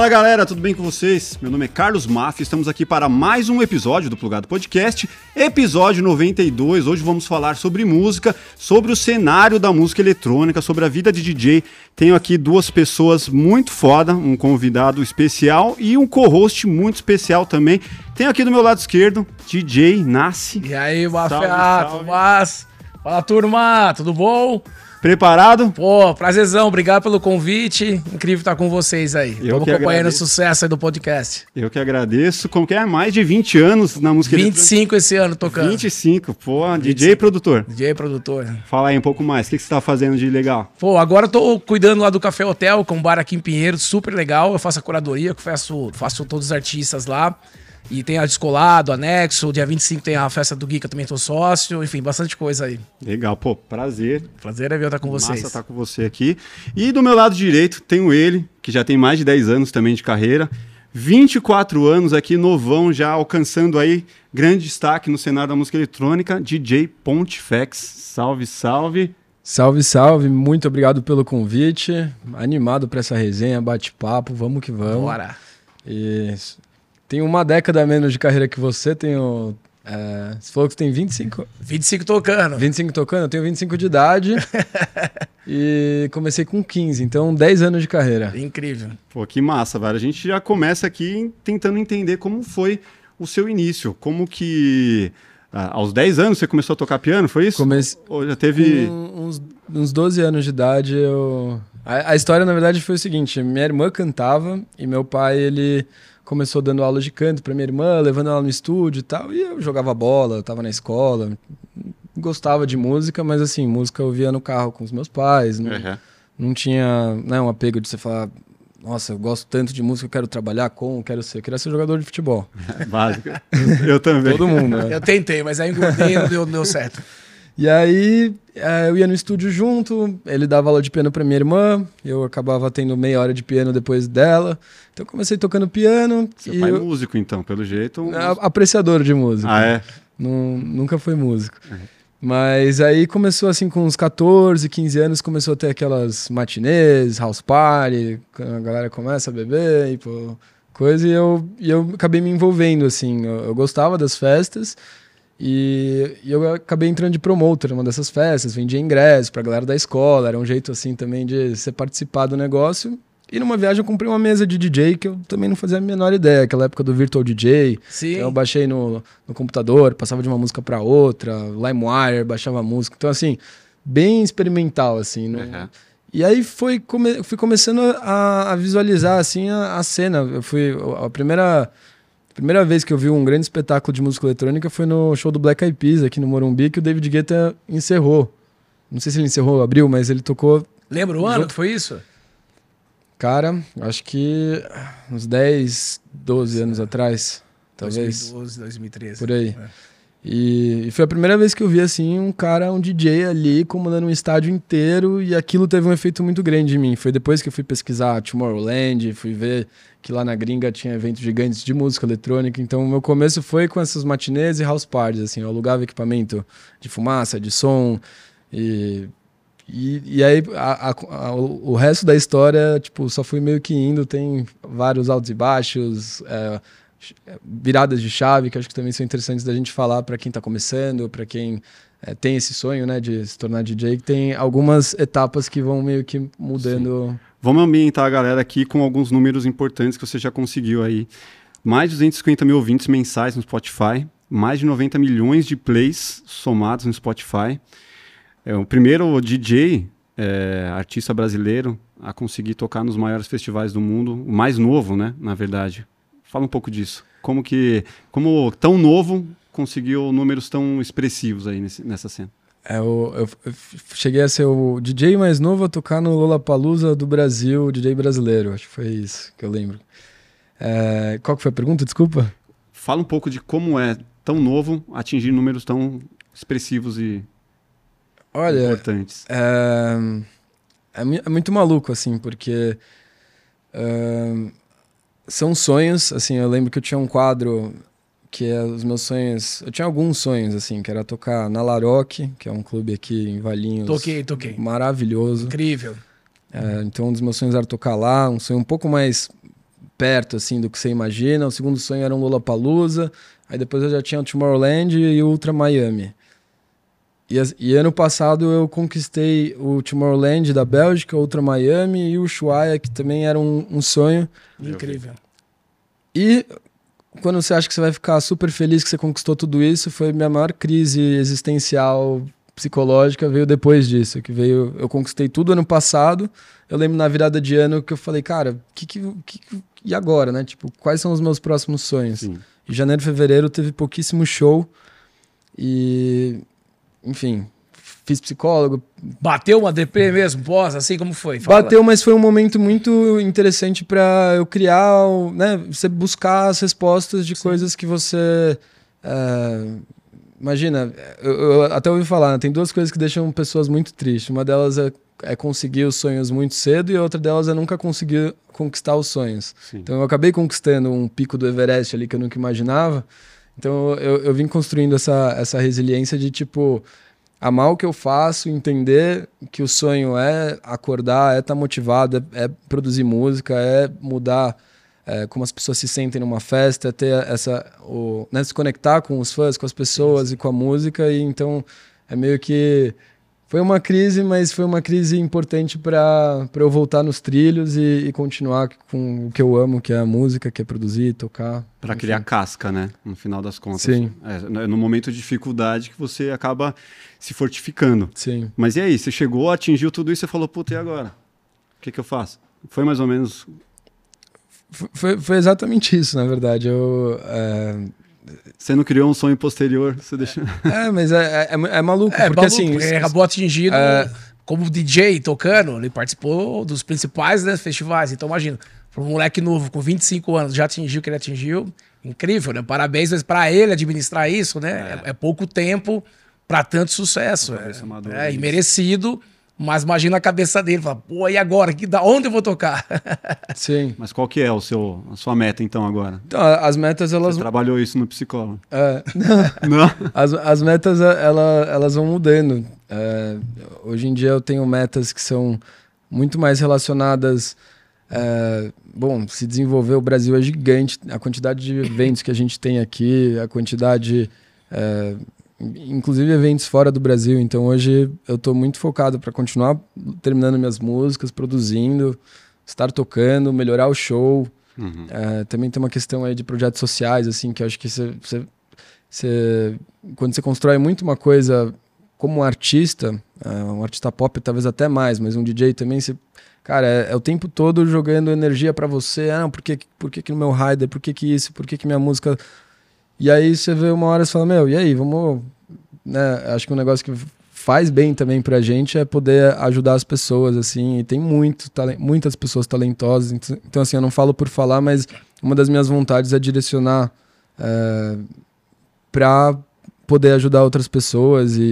Fala galera, tudo bem com vocês? Meu nome é Carlos Maff, estamos aqui para mais um episódio do Plugado Podcast, episódio 92. Hoje vamos falar sobre música, sobre o cenário da música eletrônica, sobre a vida de DJ. Tenho aqui duas pessoas muito foda, um convidado especial e um co-host muito especial também. Tenho aqui do meu lado esquerdo, DJ Nasce. E aí, Mafiato, mas... Fala turma, tudo bom? Preparado? Pô, prazerzão, obrigado pelo convite. Incrível estar com vocês aí. Eu que acompanhando o sucesso aí do podcast. Eu que agradeço. Como que é? Mais de 20 anos na música 25 esse ano tocando. 25, pô, DJ e produtor. DJ produtor. Fala aí um pouco mais, o que que você tá fazendo de legal? Pô, agora eu tô cuidando lá do Café Hotel, com um bar aqui em Pinheiro, super legal. Eu faço a curadoria, eu faço, faço todos os artistas lá. E tem a Descolado, Anexo, dia 25 tem a festa do Gui, que eu também tô sócio. Enfim, bastante coisa aí. Legal, pô, prazer. Prazer é ver estar com vocês. Massa estar com você aqui. E do meu lado direito tenho ele, que já tem mais de 10 anos também de carreira. 24 anos aqui, novão, já alcançando aí grande destaque no cenário da música eletrônica, DJ Pontifex. Salve, salve. Salve, salve, muito obrigado pelo convite. Animado para essa resenha, bate-papo, vamos que vamos. Bora. E tenho uma década a menos de carreira que você, tenho. É, você falou que você tem 25, 25 tocando. 25 tocando, eu tenho 25 de idade. e comecei com 15, então 10 anos de carreira. Incrível. Pô, que massa, velho. A gente já começa aqui tentando entender como foi o seu início. Como que. ah, aos 10 anos você começou a tocar piano, foi isso? Comece... Ou já teve. Com uns, uns 12 anos de idade, eu. A, a história, na verdade, foi o seguinte: minha irmã cantava e meu pai, ele começou dando aula de canto pra minha irmã, levando ela no estúdio e tal. E eu jogava bola, eu tava na escola, gostava de música, mas assim, música eu via no carro com os meus pais. Não, Uhum. não tinha né, um apego de você falar. Nossa, eu gosto tanto de música, eu quero trabalhar com, eu quero ser, eu queria ser jogador de futebol. Básico. Eu também. Todo mundo, né? Eu tentei, mas aí engordei e não deu, não deu certo. E aí eh, eu ia no estúdio junto, ele dava aula de piano pra minha irmã, eu acabava tendo meia hora de piano depois dela. Então eu comecei tocando piano Seu pai é eu, músico, então, pelo jeito. um- a- apreciador de música. Ah, é? Não- nunca fui músico. Uhum. Mas aí começou assim com uns 14, 15 anos, começou a ter aquelas matinês, house party, quando a galera começa a beber e pô, coisa, e eu, e eu acabei me envolvendo, assim, eu, eu gostava das festas e, e eu acabei entrando de promotor numa dessas festas, vendia ingresso pra galera da escola, era um jeito assim também de você participar do negócio. E numa viagem eu comprei uma mesa de DJ que eu também não fazia a menor ideia, aquela época do Virtual DJ, Sim. então eu baixei no, no computador, passava de uma música pra outra, LimeWire, baixava a música. Então, assim, bem experimental, assim. não- Uhum. E aí foi come- fui começando a, a visualizar, assim, a, a cena. Eu fui... A primeira, primeira vez que eu vi um grande espetáculo de música eletrônica foi no show do Black Eyed Peas, aqui no Morumbi, que o David Guetta encerrou. Não sei se ele encerrou, abriu, mas ele tocou... Lembra o ano que foi isso? Cara, acho que uns 10, 12 anos atrás, talvez. 2012, 2013. Por aí. É. E, e foi a primeira vez que eu vi assim um cara, um DJ ali comandando um estádio inteiro e aquilo teve um efeito muito grande em mim. Foi depois que eu fui pesquisar Tomorrowland, fui ver que lá na gringa tinha eventos gigantes de música eletrônica. Então meu começo foi com essas matinês e house parties, assim, eu alugava equipamento de fumaça, de som e e, e aí a- a- a- o resto da história, tipo, só fui meio que indo, tem vários altos e baixos, é, viradas de chave que acho que também são interessantes da gente falar para quem tá começando, para quem é, tem esse sonho, né, de se tornar DJ, que tem algumas etapas que vão meio que mudando. Vamos ambientar a galera aqui com alguns números importantes que você já conseguiu aí. Mais de 250 mil ouvintes mensais no Spotify, mais de 90 milhões de plays somados no Spotify. É o primeiro DJ, é, artista brasileiro, a conseguir tocar nos maiores festivais do mundo, o mais novo, né, na verdade. Fala um pouco disso. Como que, como tão novo conseguiu números tão expressivos aí nesse- nessa cena? É, eu, eu- eu cheguei a ser o DJ mais novo a tocar no Lollapalooza do Brasil, DJ brasileiro, acho que foi isso que eu lembro. É, qual que foi a pergunta? Desculpa. Fala um pouco de como é tão novo atingir números tão expressivos e Olha, importantes. É, é, mu- é muito maluco, assim, porque é, são sonhos, assim, eu lembro que eu tinha um quadro que é os meus sonhos, eu tinha alguns sonhos, assim, que era tocar na Laroque, que é um clube aqui em Valinhos. Toquei, toquei. Maravilhoso. Incrível. É, então um dos meus sonhos era tocar lá, um sonho um pouco mais perto, assim, do que você imagina. O segundo sonho era um Lollapalooza. Aí depois eu já tinha o Tomorrowland e o Ultra Miami. E, e, ano passado eu conquistei o Tomorrowland da Bélgica, o Ultra Miami e o Ushuaia, que também era um, um sonho. Incrível. E quando você acha que você vai ficar super feliz que você conquistou tudo isso, foi minha maior crise existencial psicológica veio depois disso, que veio eu conquistei tudo ano passado. Eu lembro na virada de ano que eu falei, cara, que, que, que e agora, né? Tipo, quais são os meus próximos sonhos? Sim. Em janeiro e fevereiro teve pouquíssimo show e enfim, fiz psicólogo. Bateu uma DP mesmo, pós, assim como foi? Fala. Bateu, mas foi um momento muito interessante para eu criar, né, você buscar as respostas de Sim. coisas que você uh, imagina, eu, eu, até ouvi falar, né, tem duas coisas que deixam pessoas muito tristes. Uma delas é, é, conseguir os sonhos muito cedo e outra delas é nunca conseguir conquistar os sonhos. Sim. Então eu acabei conquistando um pico do Everest ali que eu nunca imaginava. Então eu, eu vim construindo essa, essa resiliência de tipo amar o que eu faço, entender que o sonho é acordar, é estar tá motivado, é, é produzir música, é mudar é, como as pessoas se sentem numa festa, ter essa, o, né, se conectar com os fãs, com as pessoas e com a música. E então é meio que foi uma crise, mas foi uma crise importante para eu voltar nos trilhos e, e, continuar com o que eu amo, que é a música, que é produzir, tocar. Para criar casca, né? No final das contas. Sim. É, no momento de dificuldade que você acaba se fortificando. Sim. Mas e aí? Você chegou, atingiu tudo isso e falou, puta, e agora? O que, que eu faço? Foi mais ou menos foi, foi exatamente isso, na verdade. Eu. É... Você não criou um sonho posterior, você deixou. É, mas é, é, é maluco, é, porque maluco, assim. Porque ele acabou atingido é... como DJ tocando, ele participou dos principais né, festivais. Então, imagina, para um moleque novo com 25 anos já atingiu o que ele atingiu, incrível, né? Parabéns, mas para ele administrar isso, né? É, é pouco tempo para tanto sucesso. É, é, e merecido. Mas imagina a cabeça dele, fala, pô, e agora? Que, da onde eu vou tocar? Sim. Mas qual que é o seu, a sua meta, então, agora? Então, as metas, elas... Você trabalhou isso no psicólogo? É, não. As, as metas, ela, elas vão mudando. É, hoje em dia eu tenho metas que são muito mais relacionadas... É, bom, se desenvolver, o Brasil é gigante. A quantidade de eventos que a gente tem aqui, a quantidade... É, inclusive eventos fora do Brasil. Então hoje eu estou muito focado para continuar terminando minhas músicas, produzindo, estar tocando, melhorar o show. Uhum. É, também tem uma questão aí de projetos sociais, assim, que eu acho que você, quando você constrói muito uma coisa como um artista, é, um artista pop talvez até mais, mas um DJ também, você, cara, é, é o tempo todo jogando energia para você. Ah, por que, por que, que no meu rider? Por que, que isso? Por que, que minha música e aí você vê uma hora e fala, meu, e aí, vamos. Né? Acho que um negócio que faz bem também pra gente é poder ajudar as pessoas, assim, e tem muito, muitas pessoas talentosas, então assim, eu não falo por falar, mas uma das minhas vontades é direcionar é, pra poder ajudar outras pessoas e,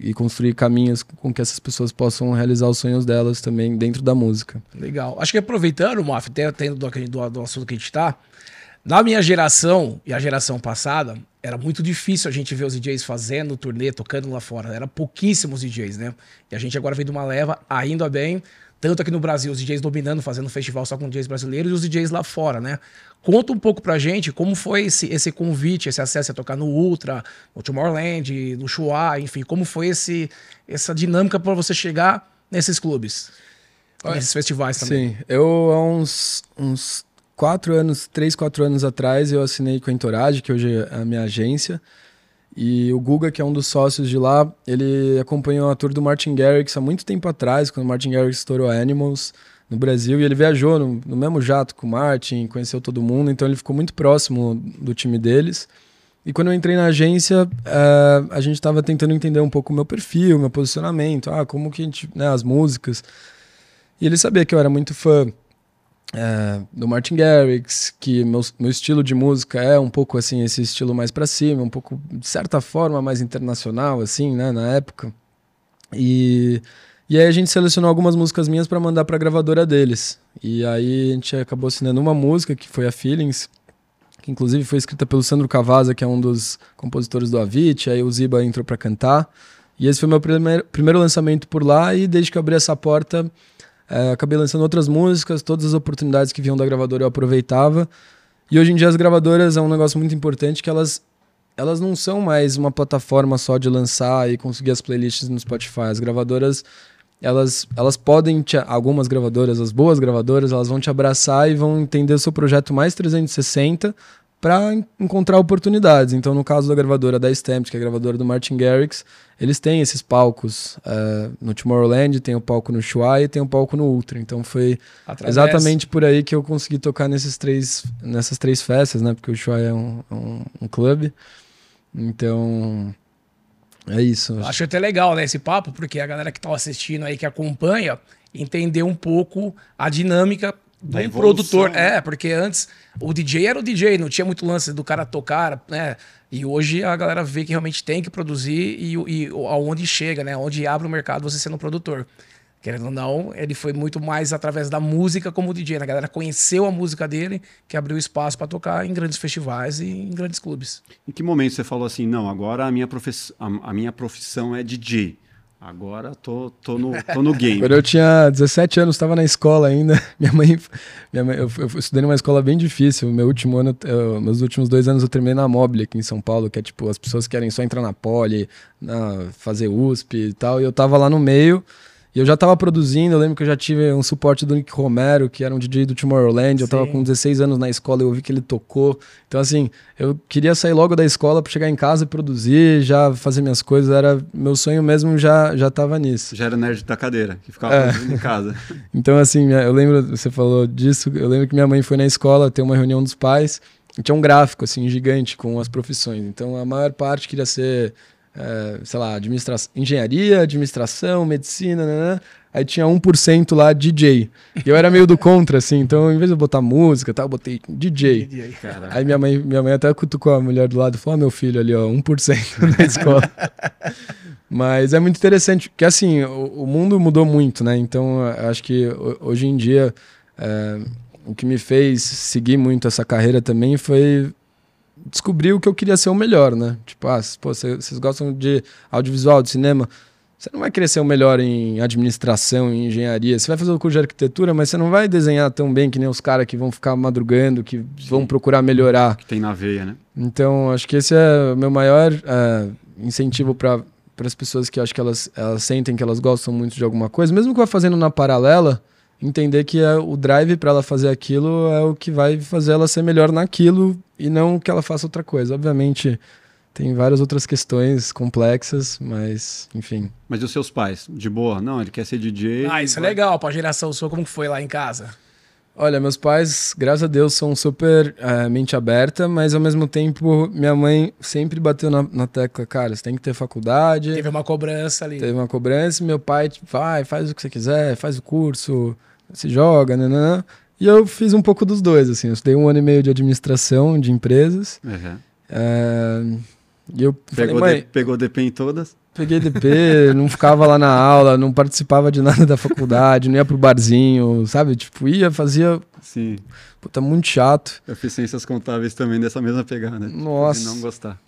e, e, construir caminhos com que essas pessoas possam realizar os sonhos delas também dentro da música. Legal. Acho que aproveitando, Moff, tendo do, do, do assunto que a gente tá, na minha geração e a geração passada, era muito difícil a gente ver os DJs fazendo turnê, tocando lá fora. Era pouquíssimos DJs, né? E a gente agora veio de uma leva, ainda bem, tanto aqui no Brasil, os DJs dominando, fazendo festival só com DJs brasileiros e os DJs lá fora, né? Conta um pouco pra gente como foi esse, esse convite, esse acesso a tocar no Ultra, no Tomorrowland, no Chua, enfim, como foi esse, essa dinâmica para você chegar nesses clubes, nesses festivais também. Sim, eu há uns, uns quatro anos, três, quatro anos atrás, eu assinei com a Entourage, que hoje é a minha agência. E o Guga, que é um dos sócios de lá, ele acompanhou a tour do Martin Garrix há muito tempo atrás, quando o Martin Garrix estourou Animals no Brasil. E ele viajou no, no mesmo jato com o Martin, conheceu todo mundo, então ele ficou muito próximo do time deles. E quando eu entrei na agência, uh, a gente estava tentando entender um pouco o meu perfil, meu posicionamento, ah, como que a gente, né, as músicas. E ele sabia que eu era muito fã é, do Martin Garrix, que meu, meu estilo de música é um pouco assim, esse estilo mais para cima, um pouco, de certa forma, mais internacional, assim, né, na época. E, e aí a gente selecionou algumas músicas minhas para mandar para a gravadora deles. E aí a gente acabou assinando uma música, que foi a Feelings, que inclusive foi escrita pelo Sandro Cavazza, que é um dos compositores do Avicii, aí o Ziba entrou para cantar. E esse foi meu primeiro, primeiro lançamento por lá, e desde que eu abri essa porta É, acabei lançando outras músicas, todas as oportunidades que vinham da gravadora eu aproveitava. E hoje em dia as gravadoras é um negócio muito importante que elas elas não são mais uma plataforma só de lançar e conseguir as playlists no Spotify. As gravadoras, elas, elas podem, te, algumas gravadoras, as boas gravadoras, elas vão te abraçar e vão entender o seu projeto mais 360 para encontrar oportunidades. Então, no caso da gravadora da Stamped, que é a gravadora do Martin Garrix, eles têm esses palcos uh, no Tomorrowland, tem o palco no Shuai e tem o palco no Ultra. Então, foi Através... exatamente por aí que eu consegui tocar nesses três, nessas três festas, né? Porque o Shuai é um, um, um clube. Então, é isso. Acho até legal, né, esse papo, porque a galera que tá assistindo aí, que acompanha, entender um pouco a dinâmica do um produtor. Né? É, porque antes o DJ era o DJ, não tinha muito lance do cara tocar, né? E hoje a galera vê que realmente tem que produzir e, e aonde chega, né? Onde abre o mercado você sendo produtor. Querendo ou não, ele foi muito mais através da música como DJ. Né? A galera conheceu a música dele, que abriu espaço para tocar em grandes festivais e em grandes clubes. Em que momento você falou assim, não, agora a minha, profiss... a, minha profissão é DJ? Agora tô, tô, no, tô no game. Quando eu tinha 17 anos, estava na escola ainda. Minha mãe, minha mãe eu, eu, estudei numa escola bem difícil. Meu último ano, eu, meus últimos dois anos eu terminei na Mobile aqui em São Paulo, que é tipo, as pessoas querem só entrar na Poli, na, fazer USP e tal. E eu tava lá no meio. E eu já tava produzindo, eu lembro que eu já tive um suporte do Nick Romero, que era um DJ do Tomorrowland. Eu Sim. tava com 16 anos na escola, eu ouvi que ele tocou. Então, assim, eu queria sair logo da escola para chegar em casa e produzir, já fazer minhas coisas. Era meu sonho mesmo, já, já tava nisso. Já era nerd da cadeira, que ficava é. produzindo em casa. então, assim, eu lembro, você falou disso, eu lembro que minha mãe foi na escola ter uma reunião dos pais. E tinha um gráfico, assim, gigante com as profissões. Então, a maior parte queria ser é, sei lá, administra engenharia, administração, medicina, né, né? Aí tinha 1% lá DJ. E eu era meio do contra, assim, então em vez de eu botar música, tá, eu botei DJ. DJ aí minha mãe, minha mãe até cutucou a mulher do lado e falou: ah, meu filho ali, ó, 1% na escola. Mas é muito interessante, porque assim, o, o, mundo mudou muito, né? Então acho que hoje em dia é, o que me fez seguir muito essa carreira também foi descobri o que eu queria ser o melhor, né? Tipo, ah, pô, vocês gostam de audiovisual, de cinema, você não vai querer ser o melhor em administração, em engenharia. Você vai fazer o curso de arquitetura, mas você não vai desenhar tão bem que nem os caras que vão ficar madrugando, que Sim. vão procurar melhorar. Que tem na veia, né? Então, acho que esse é o meu maior uh, incentivo para as pessoas que acho que elas, elas sentem que elas gostam muito de alguma coisa, mesmo que vá fazendo na paralela, entender que é o drive para ela fazer aquilo é o que vai fazer ela ser melhor naquilo e não que ela faça outra coisa. Obviamente, tem várias outras questões complexas, mas enfim. Mas e os seus pais? De boa? Não, ele quer ser DJ. Ah, isso é vai... é legal pra geração sua. Como foi lá em casa? Olha, meus pais, graças a Deus, são super uh, mente aberta, mas ao mesmo tempo, minha mãe sempre bateu na, na, tecla, cara, você tem que ter faculdade. Teve uma cobrança ali. Teve uma cobrança, meu pai, tipo, vai, faz o que você quiser, faz o curso, se joga, né. E eu fiz um pouco dos dois, assim. Eu estudei um ano e meio de administração de empresas. Uhum. É, e eu pegou, falei, de, pegou DP em todas? Peguei DP, não ficava lá na aula, não participava de nada da faculdade, não ia pro barzinho, sabe? Tipo, ia, fazia. Sim. Puta, muito chato. Eu fiz ciências contábeis também dessa mesma pegada, né? Nossa. De não gostar.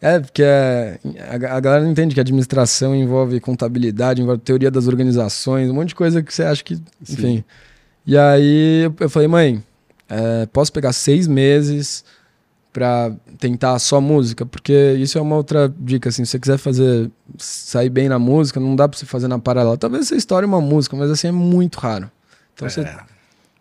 É, porque é, a, a, galera não entende que administração envolve contabilidade, envolve teoria das organizações, um monte de coisa que você acha que. Enfim. Sim. E aí eu falei, mãe, é, posso pegar seis meses para tentar só música? Porque isso é uma outra dica, assim, se você quiser fazer, sair bem na música, não dá para você fazer na paralela. Talvez você estoure uma música, mas assim, é muito raro. Então é. você,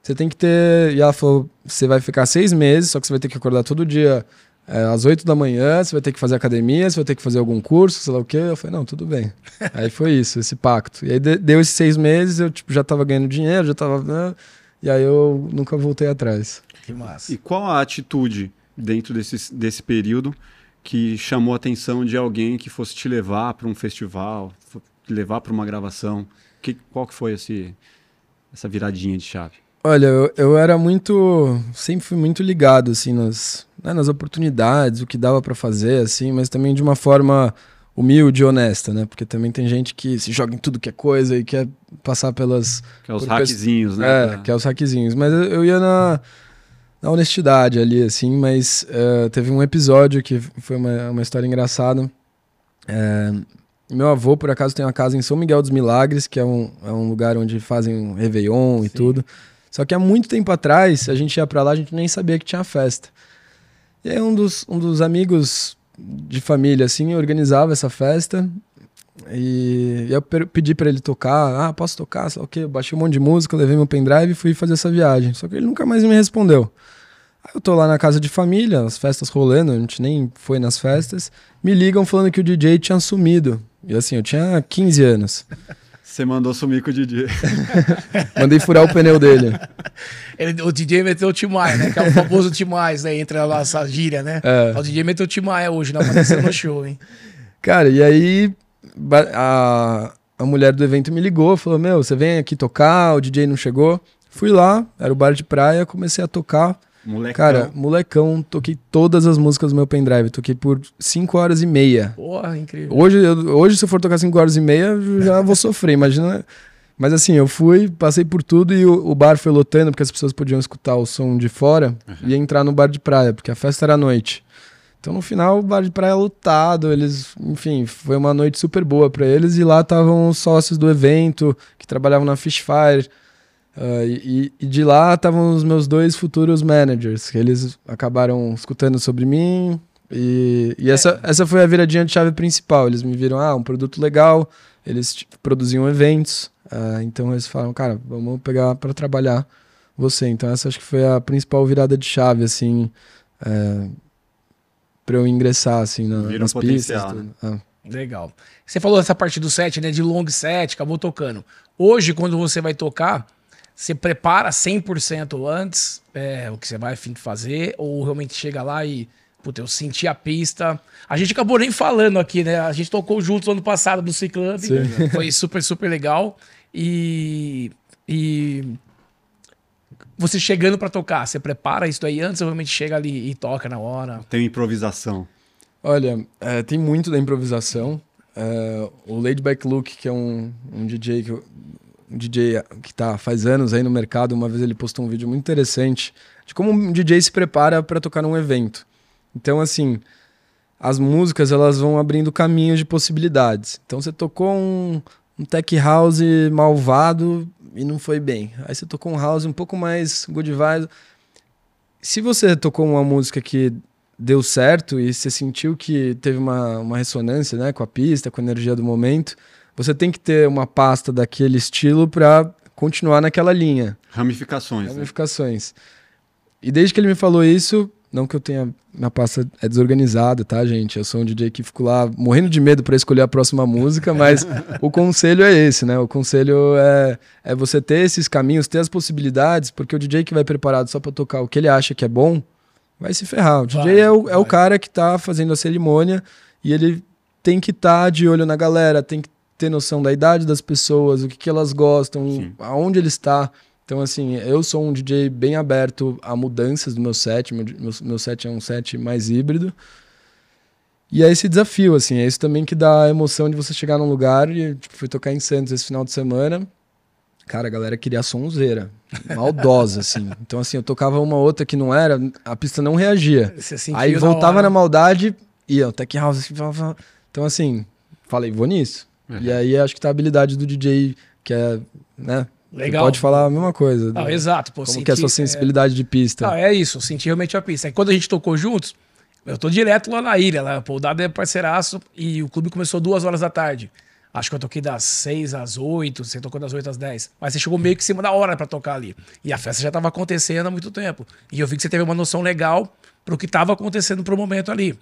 você tem que ter... E ela falou, você vai ficar seis meses, só que você vai ter que acordar todo dia é, às 8 da manhã, você vai ter que fazer academia, você vai ter que fazer algum curso, sei lá o quê. Eu falei, não, tudo bem. aí foi isso, esse pacto. E aí deu esses seis meses, eu tipo, já tava ganhando dinheiro, já tava. Né? E aí eu nunca voltei atrás. Que massa. E qual a atitude dentro desse, desse período que chamou a atenção de alguém que fosse te levar para um festival, levar para uma gravação? Que, qual que foi esse, essa viradinha de chave? Olha, eu, eu era muito. Sempre fui muito ligado, assim, nas, né, nas oportunidades, o que dava para fazer, assim, mas também de uma forma humilde e honesta, né? Porque também tem gente que se joga em tudo que é coisa e quer passar pelas. Que é os hackzinhos, né? É, que é os hackzinhos. Mas eu, eu ia na, na honestidade ali, assim, mas uh, teve um episódio que foi uma, uma história engraçada. Uh, Meu avô, por acaso, tem uma casa em São Miguel dos Milagres, que é um, é um lugar onde fazem um Réveillon Sim. e tudo. Só que há muito tempo atrás, a gente ia para lá, a gente nem sabia que tinha festa. E aí um dos, um dos amigos de família, assim, organizava essa festa. E eu pedi para ele tocar. Ah, posso tocar? Sei lá o quê. Eu baixei um monte de música, levei meu pendrive e fui fazer essa viagem. Só que ele nunca mais me respondeu. Aí eu tô lá na casa de família, as festas rolando, a gente nem foi nas festas. Me ligam falando que o DJ tinha sumido. E assim, eu tinha 15 anos. Você mandou sumir com o DJ. Mandei furar o pneu dele. Ele, o DJ meteu o Timaya, né? Que é o famoso Timaya, né? Entre a nossa gíria, né? É. O DJ meteu o Timaya hoje, não apareceu no show, hein? Cara, e aí a, a mulher do evento me ligou, falou: Meu, você vem aqui tocar, o DJ não chegou. Fui lá, era o bar de praia, comecei a tocar. Molecão. Cara, molecão, toquei todas as músicas do meu pendrive. Toquei por 5 horas e meia. Porra, incrível. Hoje, eu, hoje se eu for tocar 5 horas e meia, já vou sofrer, imagina. Mas assim, eu fui, passei por tudo e o, o, bar foi lotando, porque as pessoas podiam escutar o som de fora uhum. e entrar no bar de praia, porque a festa era à noite. Então no final o bar de praia lotado, eles, enfim, foi uma noite super boa para eles e lá estavam os sócios do evento que trabalhavam na Fishfire. Uh, e, e, de lá estavam os meus dois futuros managers, que eles acabaram escutando sobre mim. E, e é. essa, essa foi a viradinha de chave principal. Eles me viram, ah, um produto legal, eles produziam eventos. Uh, então eles falaram, cara, vamos pegar para trabalhar você. Então essa acho que foi a principal virada de chave, assim, uh, é, para eu ingressar, assim, na, nas pistas. Né? Ah. Legal. Você falou dessa parte do set, né, de long set, acabou tocando. Hoje, quando você vai tocar você prepara 100% antes é, o que você vai fazer, ou realmente chega lá e, puta, eu senti a pista. A gente acabou nem falando aqui, né? A gente tocou juntos ano passado no C-Club, foi super, super legal. E, e você chegando para tocar, você prepara isso aí antes ou realmente chega ali e toca na hora? Tem improvisação. Olha, é, tem muito da improvisação. É, o Laidback Luke, que é um, um DJ que eu, um DJ que tá faz anos aí no mercado, uma vez ele postou um vídeo muito interessante de como um DJ se prepara para tocar num evento. Então, assim, as músicas elas vão abrindo caminhos de possibilidades. Então, você tocou um, um tech house malvado e não foi bem. Aí você tocou um house um pouco mais good vibes. Se você tocou uma música que deu certo e você sentiu que teve uma, uma ressonância né, com a pista, com a energia do momento, você tem que ter uma pasta daquele estilo para continuar naquela linha. Ramificações. Né? Ramificações. Né? E desde que ele me falou isso, não que eu tenha. Minha pasta é desorganizada, tá, gente? Eu sou um DJ que fico lá morrendo de medo para escolher a próxima música, mas o conselho é esse, né? O conselho é, é você ter esses caminhos, ter as possibilidades, porque o DJ que vai preparado só para tocar o que ele acha que é bom, vai se ferrar. O DJ vai, é, o, é o cara que tá fazendo a cerimônia e ele tem que estar tá de olho na galera, tem que ter noção da idade das pessoas, o que, que elas gostam, Sim. aonde ele está. Então, assim, eu sou um DJ bem aberto a mudanças do meu set. Meu, meu, meu set é um set mais híbrido. E é esse desafio, assim, é isso também que dá a emoção de você chegar num lugar e tipo, fui tocar em Santos esse final de semana. Cara, a galera queria sonzeira, maldosa, assim. Então, assim, eu tocava uma outra que não era, a pista não reagia. Aí voltava na, na maldade, ia, o Tech House. Assim, então, assim, falei, vou nisso. Uhum. E aí acho que tá a habilidade do DJ, que é, né? Legal. pode falar a mesma coisa. Não, né? exato. Pô, Como que é a sua sensibilidade é... de pista. Não, é isso, eu senti realmente a pista. Aí quando a gente tocou juntos, eu tô direto lá na ilha, lá, pô, o Dado é parceiraço e o clube começou duas horas da tarde. Acho que eu toquei das seis às oito, você tocou das oito às dez. Mas você chegou meio que em cima da hora para tocar ali. E a festa já tava acontecendo há muito tempo. E eu vi que você teve uma noção legal pro que tava acontecendo pro momento ali.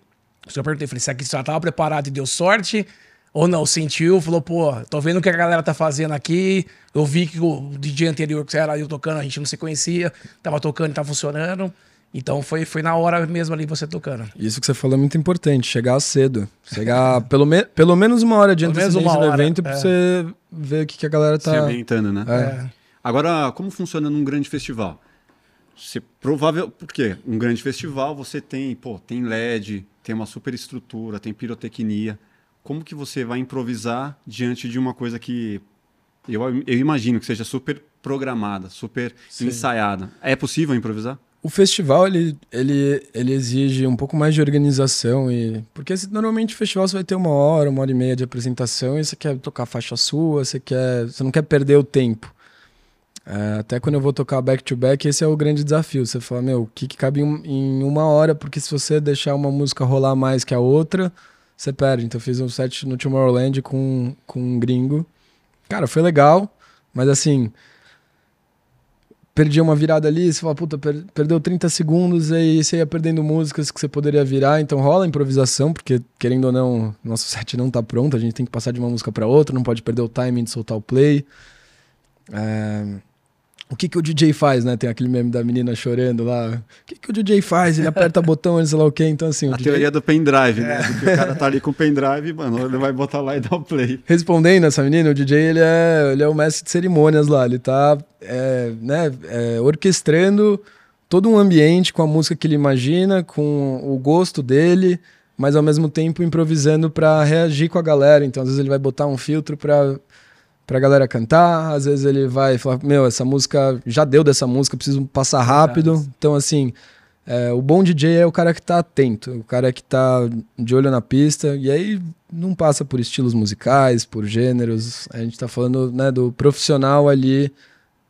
Eu perguntei, falei, se aqui já tava preparado e deu sorte, ou não, sentiu, falou, pô, tô vendo o que a galera tá fazendo aqui. Eu vi que o DJ anterior que era eu tocando, a gente não se conhecia, tava tocando e tá funcionando. Então foi, foi na hora mesmo ali você tocando. Isso que você falou é muito importante, chegar cedo. Chegar pelo, me, pelo menos uma hora de antecedência do evento pra é. você ver o que, que a galera tá... Se ambientando, né? É. É. Agora, como funciona num grande festival? Você, provável, por quê? Um grande festival você tem, pô, tem LED, tem uma super estrutura, tem pirotecnia como que você vai improvisar diante de uma coisa que eu, eu imagino que seja super programada, super Sim. ensaiada? É possível improvisar? O festival, ele, ele, ele exige um pouco mais de organização e... Porque normalmente o festival você vai ter uma hora, uma hora e meia de apresentação e você quer tocar faixa sua, você, quer, você não quer perder o tempo. É, até quando eu vou tocar back-to-back, esse é o grande desafio. Você fala, meu, o que, que cabe em, em uma hora? Porque se você deixar uma música rolar mais que a outra, você perde. Então eu fiz um set no Tomorrowland com, com um gringo. Cara, foi legal, mas assim perdia uma virada ali, você fala, puta, per perdeu 30 segundos, aí você ia perdendo músicas que você poderia virar, então rola improvisação, porque querendo ou não, nosso set não tá pronto, a gente tem que passar de uma música para outra, não pode perder o timing de soltar o play. É... O que, que o DJ faz, né? Tem aquele meme da menina chorando lá. O que, que o DJ faz? Ele aperta botão, ele sei lá o quê. Então, assim. A DJ... teoria do pendrive, né? É. o cara tá ali com o pendrive, mano, ele vai botar lá e dar o play. Respondendo essa menina, o DJ ele é, ele é o mestre de cerimônias lá. Ele tá é, né, é, orquestrando todo um ambiente com a música que ele imagina, com o gosto dele, mas ao mesmo tempo improvisando para reagir com a galera. Então, às vezes, ele vai botar um filtro para pra galera cantar, às vezes ele vai falar, meu, essa música, já deu dessa música, preciso passar rápido. Então, assim, é, o bom DJ é o cara que tá atento, o cara que tá de olho na pista, e aí não passa por estilos musicais, por gêneros, a gente tá falando, né, do profissional ali,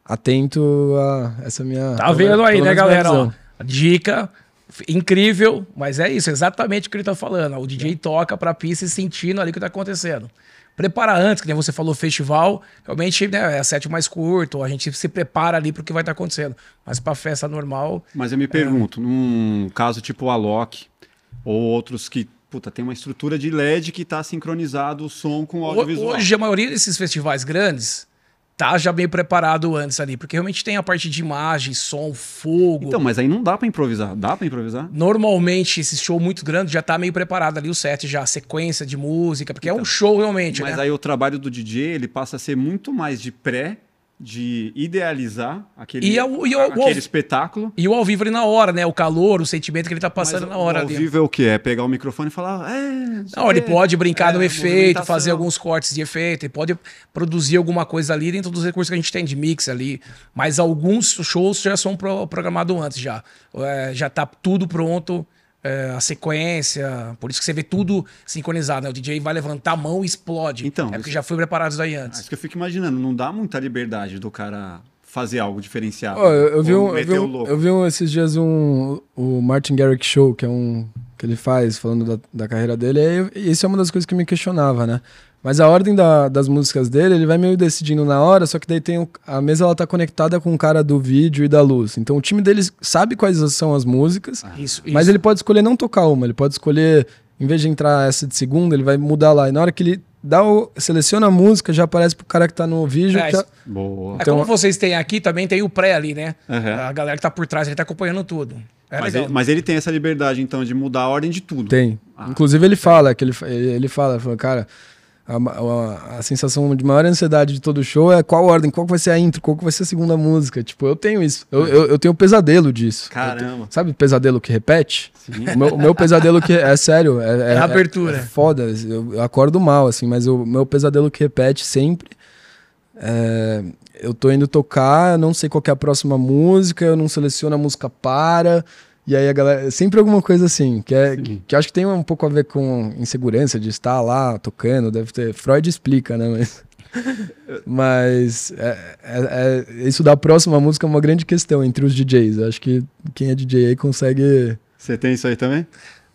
atento a essa minha... Tá vendo aí, né, galera? Ó, dica incrível, mas é isso, exatamente o que ele tá falando. O DJ é. toca pra pista e sentindo ali o que tá acontecendo prepara antes, que nem você falou, festival, realmente né, é sete mais curto, a gente se prepara ali para o que vai estar tá acontecendo. Mas para festa normal. Mas eu me pergunto, é... num caso tipo o Alok, ou outros que puta, tem uma estrutura de LED que está sincronizado o som com o audiovisual. Hoje, a maioria desses festivais grandes, tá já bem preparado antes ali, porque realmente tem a parte de imagem, som, fogo. Então, mas aí não dá para improvisar. Dá para improvisar? Normalmente, esse show muito grande já tá meio preparado ali o set já, a sequência de música, porque então, é um então, show realmente, Mas né? aí o trabalho do DJ, ele passa a ser muito mais de pré de idealizar aquele, e, o, e o, aquele o, espetáculo. E o ao vivo ali na hora, né? O calor, o sentimento que ele tá passando Mas na hora. O ao ali. vivo é o que? É pegar o microfone e falar. É, não, ele pode brincar é, no efeito, fazer alguns cortes de efeito, ele pode produzir alguma coisa ali dentro dos recursos que a gente tem de mix ali. Mas alguns shows já são pro, programados antes já. É, já tá tudo pronto é, a sequência, por isso que você vê tudo sincronizado, né? O DJ vai levantar a mão e explode. Então, é porque isso... já foi preparado isso aí antes. É isso que eu fico imaginando, não dá muita liberdade do cara fazer algo diferenciado. Oh, eu, eu, vi um, eu, vi um, eu, vi um, esses dias um o Martin Garrix Show, que é um que ele faz falando da, da carreira dele, e isso é uma das coisas que me questionava, né? Mas a ordem da, das músicas dele, ele vai meio decidindo na hora, só que daí tem a mesa ela tá conectada com o cara do vídeo e da luz. Então o time deles sabe quais são as músicas, ah, isso, mas isso. ele pode escolher não tocar uma, ele pode escolher, em vez de entrar essa de segunda, ele vai mudar lá. E na hora que ele dá o, seleciona a música, já aparece pro cara que tá no vídeo. É. Boa. Então, é como vocês têm aqui, também tem o pré ali, né? Uhum. A galera que tá por trás, ele tá acompanhando tudo. É mas, ele, mas, ele, tem essa liberdade, então, de mudar a ordem de tudo. Tem. Ah, Inclusive, ele fala, que ele, ele fala, fala cara a, a, a, sensação de maior ansiedade de todo show é qual ordem, qual vai ser a intro, qual vai ser a segunda música. Tipo, eu tenho isso. Eu, eu, eu tenho pesadelo disso. Caramba. Tenho, sabe pesadelo que repete? Sim. O meu, o meu pesadelo que. É sério. É, é, é abertura. É, foda. Eu, eu, acordo mal, assim, mas o meu pesadelo que repete sempre. É, eu tô indo tocar, não sei qual é a próxima música, eu não seleciono a música para. E aí a galera. Sempre alguma coisa assim, que, é, que, que acho que tem um pouco a ver com insegurança de estar lá tocando, deve ter. Freud explica, né? Mas. Mas é, é, é, isso da próxima música é uma grande questão entre os DJs. Acho que quem é DJ aí consegue. Você tem isso aí também?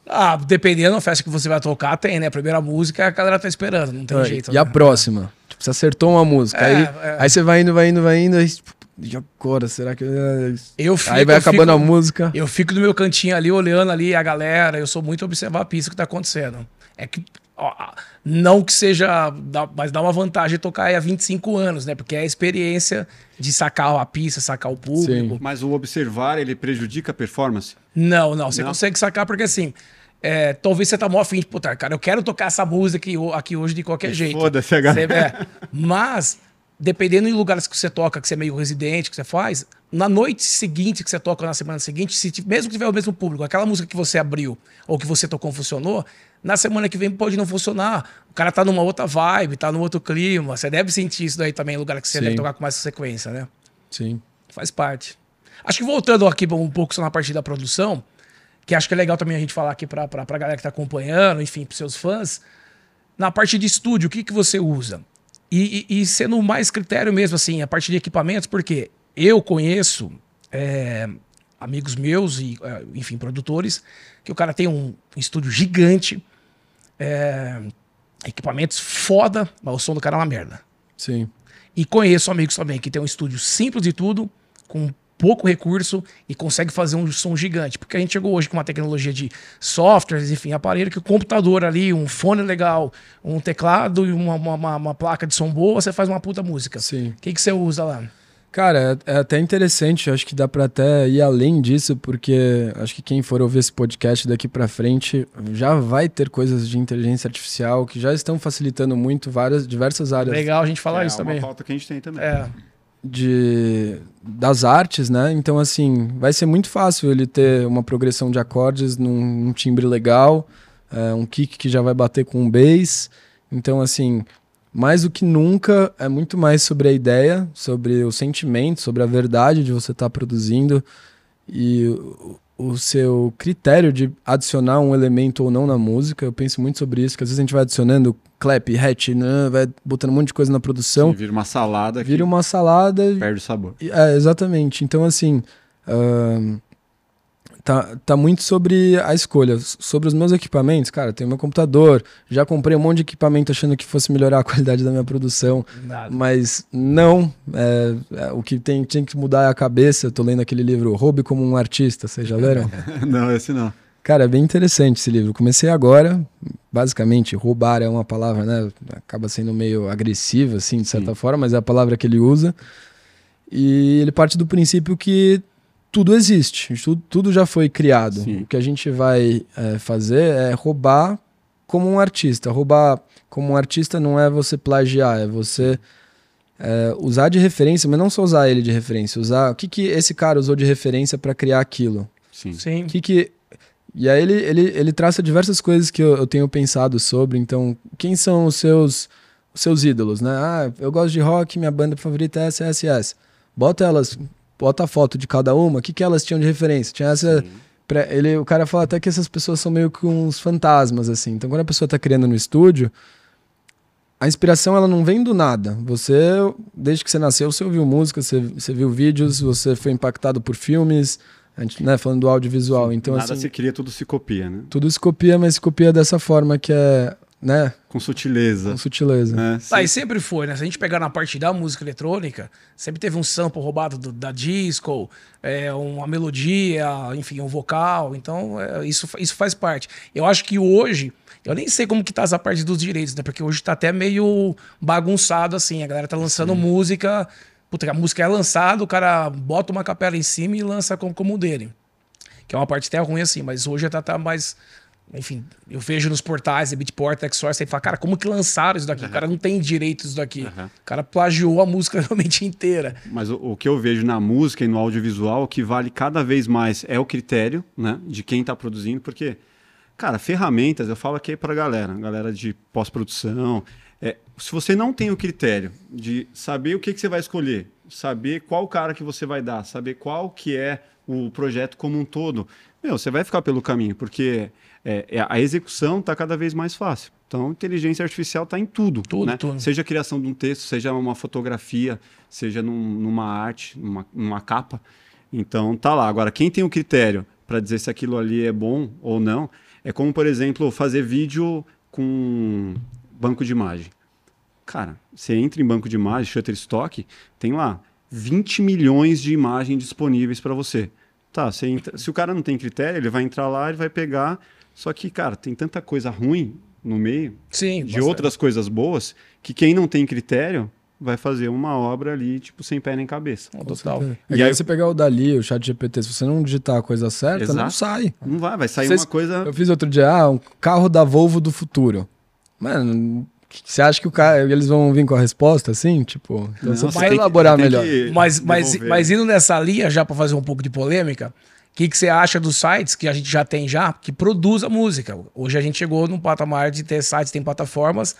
Ah, dependendo da festa que você vai tocar, tem, né? A primeira música a galera tá esperando, não tem é, jeito. E né? a próxima? Tipo, você acertou uma música, é, aí, é. aí você vai indo, vai indo, vai indo, aí e agora, será que. Eu fico, Aí vai acabando fico, a música. Eu fico no meu cantinho ali, olhando ali a galera. Eu sou muito observar a pista que tá acontecendo. É que. Ó, não que seja. Mas dá uma vantagem tocar aí há 25 anos, né? Porque é a experiência de sacar a pista, sacar o público. Sim. Mas o observar, ele prejudica a performance? Não, não. Você não. consegue sacar porque assim. É, talvez você tá mó afim de, puta, cara, eu quero tocar essa música aqui, aqui hoje de qualquer jeito. Foda-se. É, mas dependendo em lugares que você toca, que você é meio residente, que você faz, na noite seguinte que você toca, na semana seguinte, se, mesmo que tiver o mesmo público, aquela música que você abriu ou que você tocou funcionou, na semana que vem pode não funcionar. O cara tá numa outra vibe, tá num outro clima. Você deve sentir isso daí também em lugar que você Sim. deve tocar com mais sequência, né? Sim. Faz parte. Acho que voltando aqui um pouco só na parte da produção, que acho que é legal também a gente falar aqui pra, pra, pra galera que tá acompanhando, enfim, pros seus fãs. Na parte de estúdio, o que, que você usa? E, e, e sendo mais critério mesmo, assim, a parte de equipamentos, porque eu conheço é, amigos meus e, é, enfim, produtores, que o cara tem um, um estúdio gigante, é, equipamentos foda, mas o som do cara é uma merda. Sim. E conheço amigos também que tem um estúdio simples de tudo, com pouco recurso e consegue fazer um som gigante. Porque a gente chegou hoje com uma tecnologia de softwares, enfim, aparelho que o computador ali, um fone legal, um teclado e uma, uma, uma placa de som boa, você faz uma puta música. Sim. O que, que você usa lá? Cara, é, é até interessante, acho que dá pra até ir além disso, porque acho que quem for ouvir esse podcast daqui pra frente já vai ter coisas de inteligência artificial que já estão facilitando muito várias, diversas áreas Legal a gente falar é isso uma também. falta que a gente tem também. É, de das artes, né? Então assim, vai ser muito fácil ele ter uma progressão de acordes num, num timbre legal, é, um kick que já vai bater com um bass. Então assim, mais do que nunca é muito mais sobre a ideia, sobre o sentimento, sobre a verdade de você estar produzindo e o, seu critério de adicionar um elemento ou não na música. Eu penso muito sobre isso, que às vezes a gente vai adicionando clap, hat, né? vai botando um monte de coisa na produção, Sim, vira uma salada vira uma salada perde o sabor. é, exatamente. Então, assim, ahn, tá, tá muito sobre a escolha. Sobre os meus equipamentos, cara, tenho meu computador, já comprei um monte de equipamento achando que fosse melhorar a qualidade da minha produção, nada. mas não. É, é, o que tem, tinha que mudar é a cabeça. Eu tô lendo aquele livro Roube como um Artista, vocês já leram? não, esse não. Cara, é bem interessante esse livro. Comecei agora, basicamente, roubar é uma palavra, né? Acaba sendo meio agressiva, assim, de certa Sim. forma, mas é a palavra que ele usa. E ele parte do princípio que tudo existe, tudo, tudo já foi criado. Sim. O que a gente vai é, fazer é roubar como um artista. Roubar como um artista não é você plagiar, é você é, usar de referência, mas não só usar ele de referência, usar o que, que esse cara usou de referência para criar aquilo. Sim. Sim. Que que e aí ele, ele, ele traça diversas coisas que eu, eu tenho pensado sobre. Então, quem são os seus os seus ídolos, né? Ah, eu gosto de rock, minha banda favorita é SSS. Bota elas, bota a foto de cada uma. O que, que elas tinham de referência? Tinha essa pré- ele, o cara fala até que essas pessoas são meio que uns fantasmas assim. Então, quando a pessoa tá criando no estúdio, a inspiração ela não vem do nada. Você, desde que você nasceu, você ouviu música, você, você viu vídeos, você foi impactado por filmes, a gente, né, falando do audiovisual. Então, Nada assim, se cria, tudo se copia, né? tudo se copia, mas se copia dessa forma que é, né, Com sutileza. com sutileza. né? Ah, e sempre foi, né? Se a gente pegar na parte da música eletrônica, sempre teve um sample roubado do- da disco, é, uma melodia, enfim, um vocal. Então, é, isso, isso faz parte. Eu acho que hoje, eu nem sei como que tá essa parte dos direitos, né? Porque hoje tá até meio bagunçado, assim. A galera tá lançando música. Puta, a música é lançada, o cara bota uma capela em cima e lança como, como dele. Que é uma parte até ruim assim, mas hoje já tá mais. Enfim, eu vejo nos portais, a Beatport, Exorce, e fala, cara, como que lançaram isso daqui? O cara não tem direito disso daqui. Aham. O cara plagiou a música realmente inteira. Mas o, o que eu vejo na música e no audiovisual, o que vale cada vez mais é o critério, né? De quem está produzindo, porque, cara, ferramentas, eu falo aqui pra galera, galera de pós-produção. É, se você não tem o critério de saber o que, que você vai escolher, saber qual cara que você vai dar, saber qual que é o projeto como um todo, meu, você vai ficar pelo caminho, porque é, é- a execução está cada vez mais fácil. Então, inteligência artificial está em tudo. Tudo, né? tudo. Seja a criação de um texto, seja uma fotografia, seja num- numa arte, numa, numa capa. Então, tá lá. Agora, quem tem o critério para dizer se aquilo ali é bom ou não, é como, por exemplo, fazer vídeo com banco de imagem. Cara, você entra em banco de imagem, Shutterstock, tem lá 20 milhões de imagens disponíveis para você. Tá, você entra- se o cara não tem critério, ele vai entrar lá, ele vai pegar. Só que, cara, tem tanta coisa ruim no meio, Sim. de bastante. outras coisas boas, que quem não tem critério vai fazer uma obra ali, tipo, sem pé nem cabeça. Total. É E que aí você pegar o Dali, o chat GPT, se você não digitar a coisa certa, não Exato. sai. Não vai, vai sair Vocês- uma coisa. Eu fiz outro dia, ah, um carro da Volvo do futuro. Mano, você acha que o cara, eles vão vir com a resposta assim? Tipo, então Não, você vai tem que- elaborar tem melhor. que Mas, mas, mas indo nessa linha, já para fazer um pouco de polêmica, que, que você acha dos sites que a gente já tem já, que produz a música? Hoje a gente chegou num patamar de ter sites, tem plataformas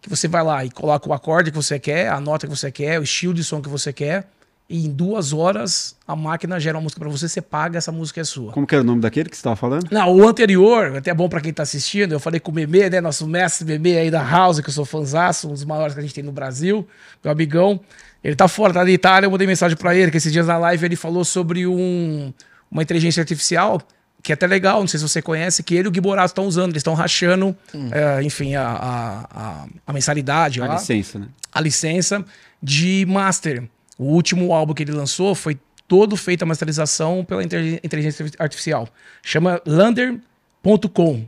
que você vai lá e coloca o acorde que você quer, a nota que você quer, o estilo de som que você quer, e em duas horas a máquina gera uma música para você, você paga, essa música é sua. Como que era o nome daquele que você estava falando? Não, o anterior, até bom para quem tá assistindo, eu falei com o Meme, né, nosso mestre Meme aí da House, que eu sou fãzaço, um dos maiores que a gente tem no Brasil, meu amigão. Ele tá fora, tá da Itália, eu mandei mensagem para ele, que esses dias na live ele falou sobre um, uma inteligência artificial, que é até legal, não sei se você conhece, que ele e o Gui Borato estão usando, eles estão rachando, hum. é, enfim, a, a, a, a mensalidade. A lá, licença, né? A licença de master. O último álbum que ele lançou foi todo feito a masterização pela inteligência artificial. Chama lander.com.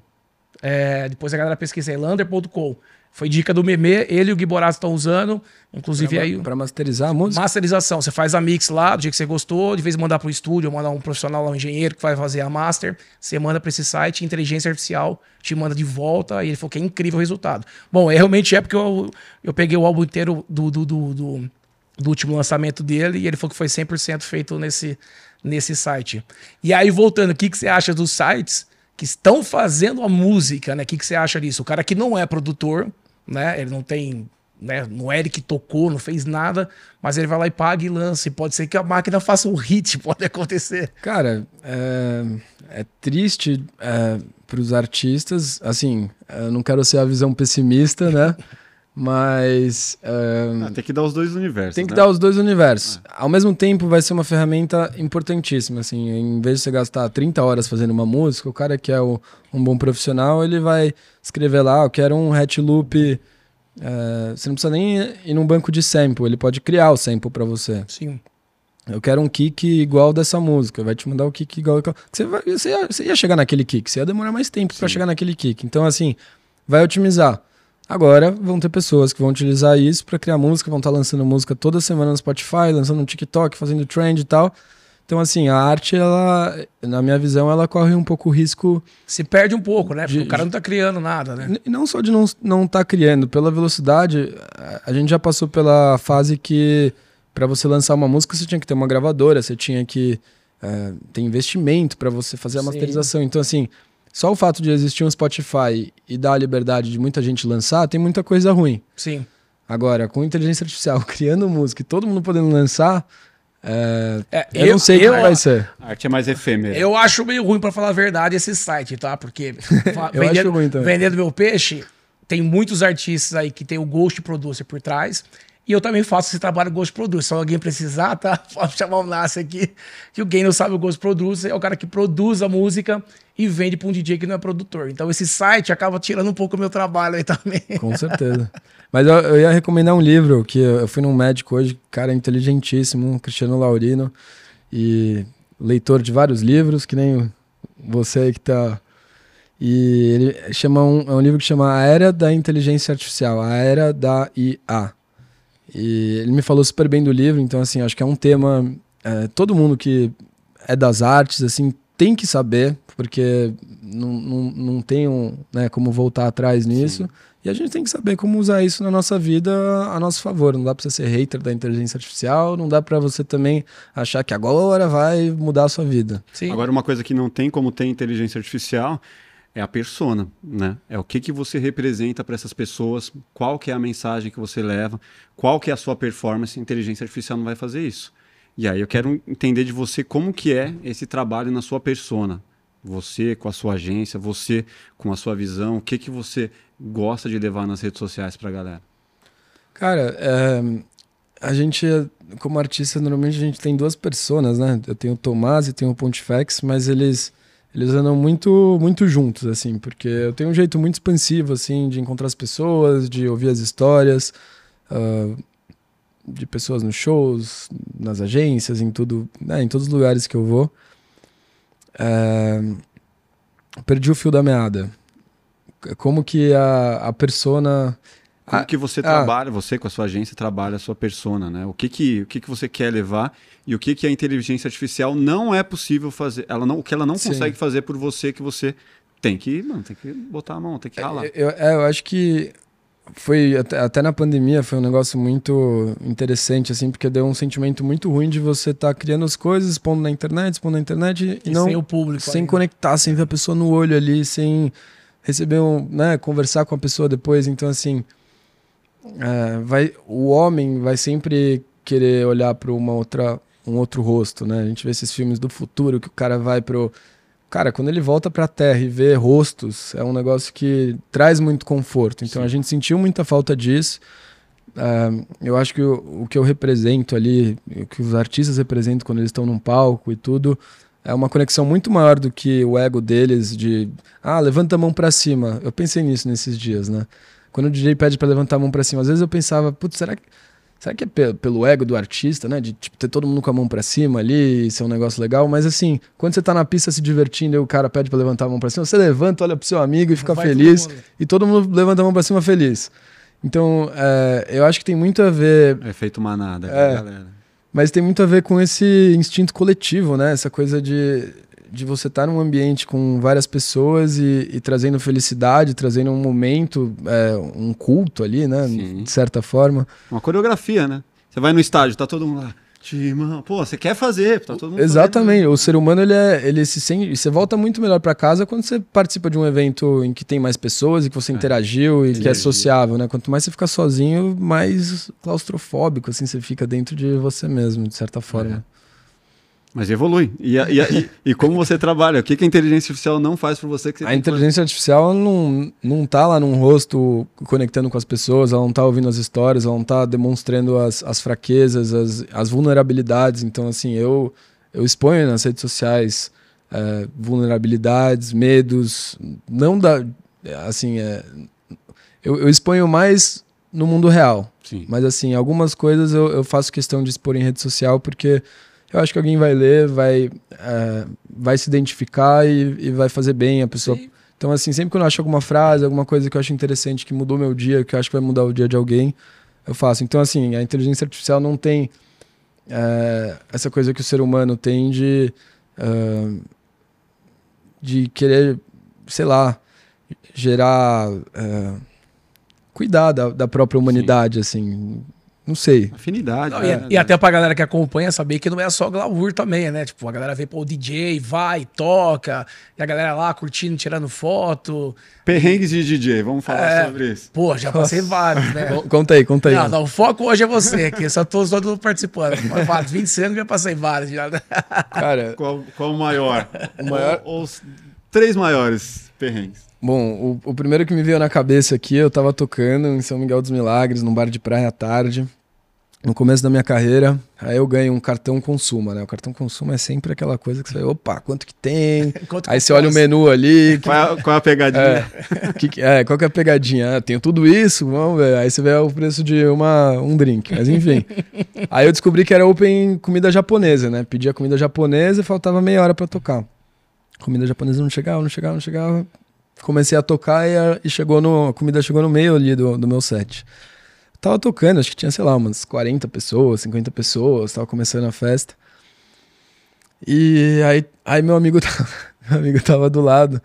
É, depois a galera pesquisa aí, lander.com. Foi dica do Meme, ele e o Gui Borato estão usando, inclusive pra, aí... Pra masterizar a música? Masterização. Você faz a mix lá, do dia que você gostou, de vez em mandar pro estúdio, mandar um profissional lá, um engenheiro que vai fazer a master, você manda para esse site, inteligência artificial te manda de volta, e ele falou que é incrível o resultado. Bom, é, realmente é porque eu, eu peguei o álbum inteiro do, do, do, do do último lançamento dele e ele falou que foi 100% feito nesse, nesse site. E aí, voltando, o que, que você acha dos sites que estão fazendo a música, né? O que, que você acha disso? O cara que não é produtor, né? Ele não tem. Né? Não é ele que tocou, não fez nada, mas ele vai lá e paga e lança. E pode ser que a máquina faça um hit, pode acontecer. Cara, é, é triste é, para os artistas. Assim, eu não quero ser a visão pessimista, né? Mas. Uh, ah, tem que dar os dois universos. Tem que né? dar os dois universos. Ah. Ao mesmo tempo, vai ser uma ferramenta importantíssima. Assim, em vez de você gastar 30 horas fazendo uma música, o cara que é o, um bom profissional, ele vai escrever lá: eu quero um hat loop. Uh, você não precisa nem ir num banco de sample, ele pode criar o sample para você. Sim. Eu quero um kick igual dessa música. Vai te mandar o kick igual. Você, vai, você, ia, você ia chegar naquele kick, você ia demorar mais tempo para chegar naquele kick. Então, assim, vai otimizar. Agora vão ter pessoas que vão utilizar isso para criar música, vão estar tá lançando música toda semana no Spotify, lançando no TikTok, fazendo trend e tal. Então, assim, a arte, ela, na minha visão, ela corre um pouco o risco. Se perde um pouco, né? Porque de, o cara não tá criando nada, né? Não só de não, não tá criando, pela velocidade, a gente já passou pela fase que para você lançar uma música você tinha que ter uma gravadora, você tinha que é, ter investimento para você fazer a Sim. masterização. Então, assim, só o fato de existir um Spotify e dar a liberdade de muita gente lançar, tem muita coisa ruim. Sim. Agora, com inteligência artificial criando música e todo mundo podendo lançar, é, é, eu, eu, não sei o que vai ser. A arte é mais efêmera. Eu acho meio ruim, para falar a verdade, esse site, tá? Porque vendendo, vendendo meu peixe, tem muitos artistas aí que tem o Ghost Producer por trás. E eu também faço esse trabalho Ghost Producer. Se alguém precisar, tá? Pode chamar o Nasce aqui. Que o não sabe o Ghost Producer é o cara que produz a música e vende para um DJ que não é produtor. Então esse site acaba tirando um pouco o meu trabalho aí também. Com certeza. Mas eu, eu, ia recomendar um livro que eu fui num médico hoje, cara inteligentíssimo, Cristiano Laurino, e leitor de vários livros, que nem você aí que tá. E ele chama um, é um livro que chama A Era da Inteligência Artificial, A Era da IA. E ele me falou super bem do livro, então assim, acho que é um tema é, todo mundo que é das artes assim tem que saber, porque não, não, não tem um, né, como voltar atrás nisso. Sim. E a gente tem que saber como usar isso na nossa vida a nosso favor. Não dá para você ser hater da inteligência artificial, não dá para você também achar que agora vai mudar a sua vida. Sim. Agora, uma coisa que não tem como ter inteligência artificial é a persona, né? É o que, que você representa para essas pessoas, qual que é a mensagem que você leva, qual que é a sua performance. Inteligência artificial não vai fazer isso. E aí eu quero entender de você como que é esse trabalho na sua persona. Você com a sua agência, você com a sua visão, o que que você gosta de levar nas redes sociais para a galera? Cara, é, a gente, como artista, normalmente a gente tem duas personas, né? Eu tenho o Tomás e tenho o Pontifex, mas eles eles andam muito muito juntos assim porque eu tenho um jeito muito expansivo assim de encontrar as pessoas de ouvir as histórias uh, de pessoas nos shows nas agências em tudo né, em todos os lugares que eu vou. Uh, perdi o fio da meada. Como que a, a persona como que você ah. trabalha, você com a sua agência trabalha a sua persona, né? O que que, o que que você quer levar e o que que a inteligência artificial não é possível fazer, ela não, o que ela não Sim. consegue fazer por você que você tem que, mano, tem que botar a mão, tem que é, ralar. Eu, é, eu acho que foi até, até, na pandemia foi um negócio muito interessante assim, porque deu um sentimento muito ruim de você estar tá criando as coisas, expondo na internet, expondo na internet e, e não sem o público, sem conectar, sem ver a pessoa no olho ali, sem receber um, né, conversar com a pessoa depois, então assim, é, vai, o homem vai sempre querer olhar para uma outra um outro rosto, né? A gente vê esses filmes do futuro que o cara vai pro Cara, quando ele volta para a Terra e vê rostos, é um negócio que traz muito conforto. Então Sim. a gente sentiu muita falta disso. Uh, eu acho que o, o, que eu represento ali, o que os artistas representam quando eles estão num palco e tudo, é uma conexão muito maior do que o ego deles de, ah, levanta a mão para cima. Eu pensei nisso nesses dias, né? Quando o DJ pede para levantar a mão para cima, às vezes eu pensava, putz, será que Será que é pelo ego do artista, né? De tipo, ter todo mundo com a mão para cima ali, ser um negócio legal. Mas assim, quando você tá na pista se divertindo e o cara pede para levantar a mão para cima, você levanta, olha pro seu amigo e fica Vai feliz. Todo e todo mundo levanta a mão para cima feliz. Então, é, eu acho que tem muito a ver. É feito manada, é, galera. Mas tem muito a ver com esse instinto coletivo, né? Essa coisa de de você estar tá num ambiente com várias pessoas e, e trazendo felicidade, trazendo um momento, é, um culto ali, né? Sim. De certa forma. Uma coreografia, né? Você vai no estádio, tá todo mundo lá. Timão, pô, você quer fazer, tá todo mundo Exatamente. Fazendo. O ser humano ele é, ele se sente, você volta muito melhor para casa quando você participa de um evento em que tem mais pessoas e que você é. interagiu e que é sociável, né? Quanto mais você fica sozinho, mais claustrofóbico assim você fica dentro de você mesmo, de certa forma. É. Mas evolui. E, e, e, e, como você trabalha? O que, que a inteligência artificial não faz para você? você a inteligência artificial não, não tá lá num rosto conectando com as pessoas, ela não tá ouvindo as histórias, ela não tá demonstrando as, as fraquezas, as, as vulnerabilidades. Então, assim, eu, eu exponho nas redes sociais é, vulnerabilidades, medos, não da... Assim, é, eu, eu exponho mais no mundo real. Sim. Mas, assim, algumas coisas eu, eu faço questão de expor em rede social porque eu acho que alguém vai ler, vai, é, vai se identificar e, e, vai fazer bem a pessoa. Sim. Então, assim, sempre que eu acho alguma frase, alguma coisa que eu acho interessante, que mudou meu dia, que eu acho que vai mudar o dia de alguém, eu faço. Então, assim, a inteligência artificial não tem é, essa coisa que o ser humano tem de, uh, de querer, sei lá, gerar. Uh, cuidar da, da própria humanidade, Sim. assim não sei. Afinidade. Não, é, e, até pra galera que acompanha saber que não é só glamour também, né? Tipo, a galera vê, pô, o DJ vai, toca, e a galera lá curtindo, tirando foto. Perrengues de DJ, vamos falar é, sobre isso. Pô, já passei vários, né? conta aí, conta aí. Não, não, o foco hoje é você aqui, só tô todos participando. Mas, 20 anos já passei vários já. Né? Cara, qual, qual o maior? O maior? Ou, os três maiores perrengues. Bom, o, o, primeiro que me veio na cabeça aqui, eu tava tocando em São Miguel dos Milagres, num bar de praia à tarde, no começo da minha carreira. Aí eu ganho um cartão Consuma, né? O cartão Consuma é sempre aquela coisa que você vai, opa, quanto que tem? quanto aí você olha o menu ali. Que... Qual, é, qual a pegadinha? É, que, é, qual que é a pegadinha? Ah, tenho tudo isso, vamos ver. Aí você vê o preço de uma, um drink, mas enfim. aí eu descobri que era open comida japonesa, né? Pedia comida japonesa e faltava meia hora para tocar. Comida japonesa não chegava, não chegava, não chegava comecei a tocar e, a, e, chegou no, a comida chegou no meio ali do, do meu set. Tava tocando, acho que tinha, sei lá, umas 40 pessoas, 50 pessoas, tava começando a festa. E aí, aí meu amigo tava, meu amigo tava do lado.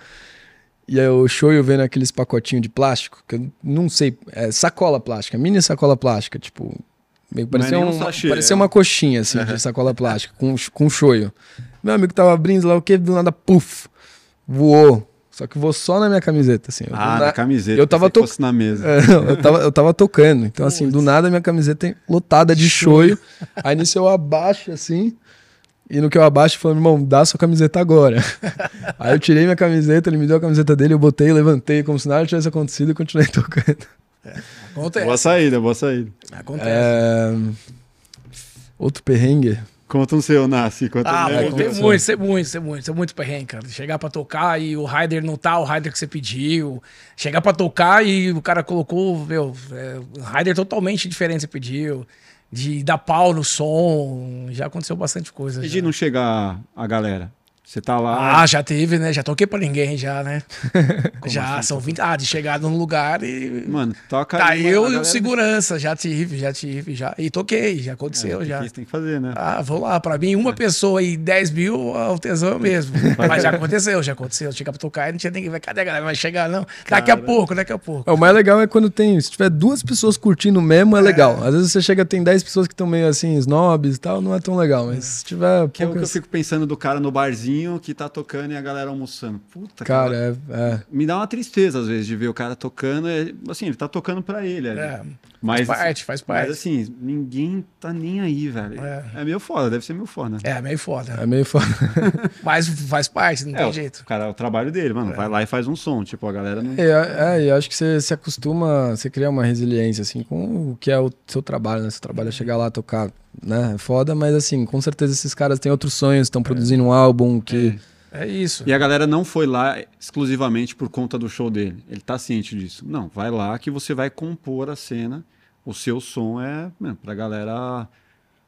E aí o show eu vendo aqueles pacotinhos de plástico, que eu não sei, é sacola plástica, mini sacola plástica, tipo, meio parecia, um, sachê, parecia é. uma coxinha assim, uhum. de sacola plástica, com, com shoyu. Meu amigo tava abrindo lá, o que? Do nada, puf, voou só que vou só na minha camiseta, assim. Ah, na camiseta. Eu tava to... na mesa. É, eu, tava, eu tava tocando. Então, assim, do nada minha camiseta lotada de choio. Aí nisso eu abaixo, assim. E no que eu abaixo, falando, irmão, dá sua camiseta agora. Aí eu tirei minha camiseta, ele me deu a camiseta dele, eu botei, levantei, como se nada tivesse acontecido e continuei tocando. É, boa saída, boa saída. Acontece. É... Outro perrengue. Conta um seu, Nasce. Conta ah, um tem muito, tem muito, tem muito, tem muito perrengue, cara. Chegar pra tocar e o rider não tá o rider que você pediu. Chegar pra tocar e o cara colocou, meu, é, rider totalmente diferente que você pediu. De dar pau no som. Já aconteceu bastante coisa. E já. de não chegar a galera? Você tá lá. Ah, já teve, né? Já toquei pra ninguém, já, né? já, assim, são 20. Ah, de chegada num lugar e. Mano, toca Tá aí, eu e o segurança, já tive, já tive, já. E toquei, já aconteceu, é, já. Isso tem que fazer, né? Ah, vou lá. Pra mim, uma é. pessoa e 10 mil, o tesão é mesmo. Mas já aconteceu, já aconteceu. Chega pra tocar e não tinha ninguém. Vai, cadê a galera? Vai chegar, não. Cara... Daqui a pouco, daqui a pouco. É, o mais legal é quando tem. Se tiver duas pessoas curtindo mesmo, é, é. legal. Às vezes você chega, tem 10 pessoas que estão meio assim, snobs e tal, não é tão legal. Mas se tiver. Que poucas... é o que eu fico pensando do cara no barzinho barzinho que tá tocando e a galera almoçando. Puta, Cara, é, é. Me dá uma tristeza, às vezes, de ver o cara tocando. é, Assim, ele tá tocando pra ele. ali. É, mas, faz parte, faz parte. Mas assim, ninguém tá nem aí, velho. É. É, meio foda, deve ser meio foda. É, meio foda. É meio foda. Mas faz parte, não É, tem o- jeito. O cara, é o trabalho dele, mano. Vai lá e faz um som. Tipo, a galera não. É, é, eu acho que você se acostuma, você cria uma resiliência, assim, com o que é o seu trabalho, né? Seu trabalho é chegar lá, tocar, né? É foda, mas assim, com certeza esses caras têm outros sonhos, estão produzindo um álbum que... É isso. E a galera não foi lá exclusivamente por conta do show dele. Ele tá ciente disso. Não, vai lá que você vai compor a cena. O seu som é mano, pra galera.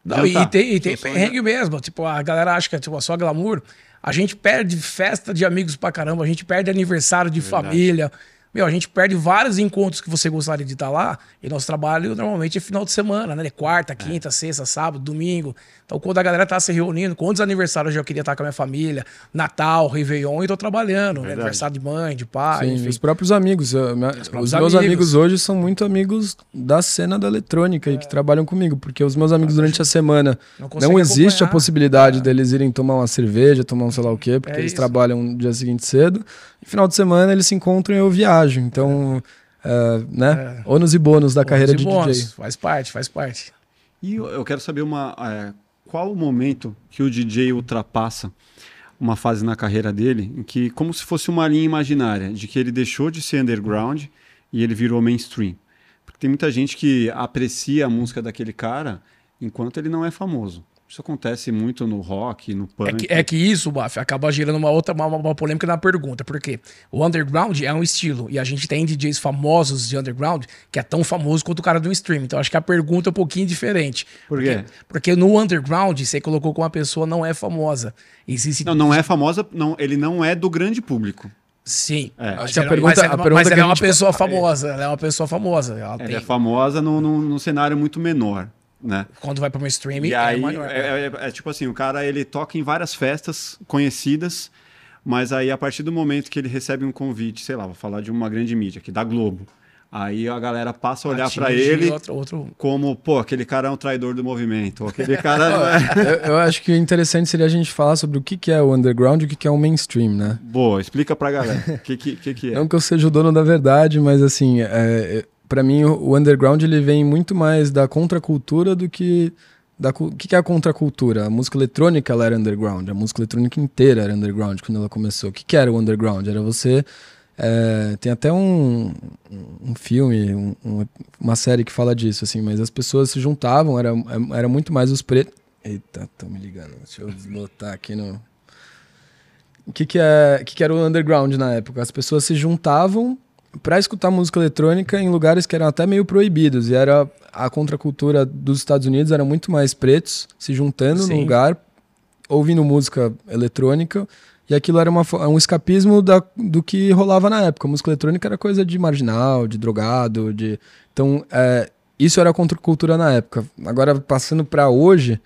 Não, e tem, e tem som perrengue mesmo. Tipo, a galera acha que é tipo, só glamour. A gente perde festa de amigos pra caramba, a gente perde aniversário de Verdade. família. Meu, a gente perde vários encontros que você gostaria de estar lá. E nosso trabalho normalmente é final de semana, né? Quarta, quinta, sexta, sábado, domingo. Então, quando a galera tá se reunindo, quantos aniversários eu já queria estar com a minha família? Natal, Réveillon, e tô trabalhando. né? Aniversário de mãe, de pai, Sim, enfim. os próprios amigos. eu- minha- os próprios meus amigos. amigos hoje são muito amigos da cena da eletrônica e que trabalham comigo, porque os meus amigos durante a semana Não não, existe a possibilidade deles irem tomar uma cerveja, tomar um sei lá o quê, porque É eles trabalham no dia seguinte cedo. E final de semana eles se encontram e eu viajo. Então, é, né? Ônus e bônus da carreira Bônus de bônus. DJ. Faz parte, faz parte. E eu, eu quero saber uma, é, qual o momento que o DJ ultrapassa uma fase na carreira dele em que, como se fosse uma linha imaginária, de que ele deixou de ser underground e ele virou mainstream. Porque tem muita gente que aprecia a música daquele cara enquanto ele não é famoso. Isso acontece muito no rock, no É punk. que, é que isso, Baf, acaba gerando uma outra uma, uma polêmica na pergunta. Porque o underground é um estilo. E a gente tem DJs famosos de underground que é tão famoso quanto o cara do stream. Então acho que a pergunta é um pouquinho diferente. Por quê? Porque, porque no underground, você colocou que uma pessoa não é famosa. Existe. Não, não é famosa, não, ele não é do grande público. Sim. É. Mas Acho que a ela- pergunta- mas ela, a mas pergunta ela que é uma gente- pessoa famosa. Ela é uma pessoa famosa. Ela Ela tem, é famosa num, num, num cenário muito menor, né? Quando vai para uma stream, E é aí, maior. é, é- é tipo assim, o cara ele toca em várias festas conhecidas, mas aí a partir do momento que ele recebe um convite, sei lá, vou falar de uma grande mídia, que da Globo, aí a galera passa a olhar pra Atinge ele Outro, outro... como, pô, aquele cara é um traidor do movimento, ou aquele cara não é... eu, eu acho que o interessante seria a gente falar sobre o que, que é o underground e o que, que é o mainstream, né? Boa, explica pra galera, o que, que, que, que é? Não que eu seja o dono da verdade, mas assim, é, para mim o, underground ele vem muito mais da contracultura do que da o que, é a contracultura? A música eletrônica ela era underground, a música eletrônica inteira era underground quando ela começou. O que, que era o underground? Era você é, tem até um, um filme, um- um- uma série que fala disso, assim, mas as pessoas se juntavam, era, era muito mais os pretos. Eita, estão me ligando. Deixa eu botar aqui no. O que, que, é, que, que era o underground na época? As pessoas se juntavam para escutar música eletrônica em lugares que eram até meio proibidos. E era a contracultura dos Estados Unidos era muito mais pretos se juntando Sim. no lugar, ouvindo música eletrônica. E aquilo era uma, um escapismo da, do que rolava na época. A música eletrônica era coisa de marginal, de drogado, de. Então, é, isso era a contracultura na época. Agora, passando para hoje,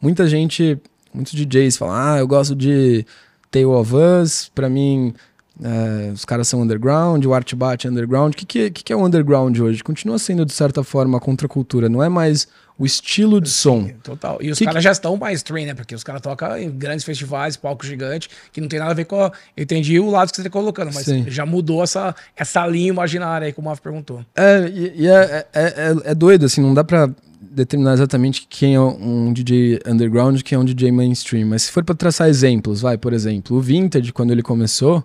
muita gente, muitos DJs falam: ah, eu gosto de Tale of Us, pra mim. É, os caras são underground, o Art Bat é underground. O que, que, que que é o underground hoje? Continua sendo, de certa forma, a contracultura. Não é mais o estilo de som. Total. E os Que caras já estão mais train, né? Porque os caras tocam em grandes festivais, palco gigante, que não tem nada a ver com. A... Eu entendi o lado que você está colocando, mas Sim. já mudou essa, essa linha imaginária aí, como o Maf perguntou. É, e, e é, é, é, é doido, assim, não dá pra determinar exatamente quem é um DJ underground e quem é um DJ mainstream. Mas se for pra traçar exemplos, vai, por exemplo, o Vintage, quando ele começou,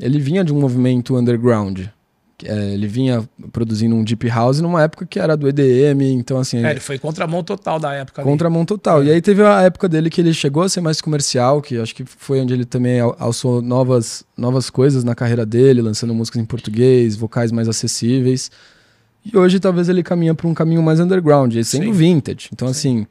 ele vinha de um movimento underground. É, ele vinha produzindo um deep house numa época que era do EDM, então assim... É, ele foi contramão total da época. ali. Contramão total. E aí teve a época dele que ele chegou a ser mais comercial, que acho que foi onde ele também al- alçou novas, novas coisas na carreira dele, lançando músicas em português, vocais mais acessíveis. E hoje talvez ele caminha para um caminho mais underground, sendo Sim. vintage. Então assim,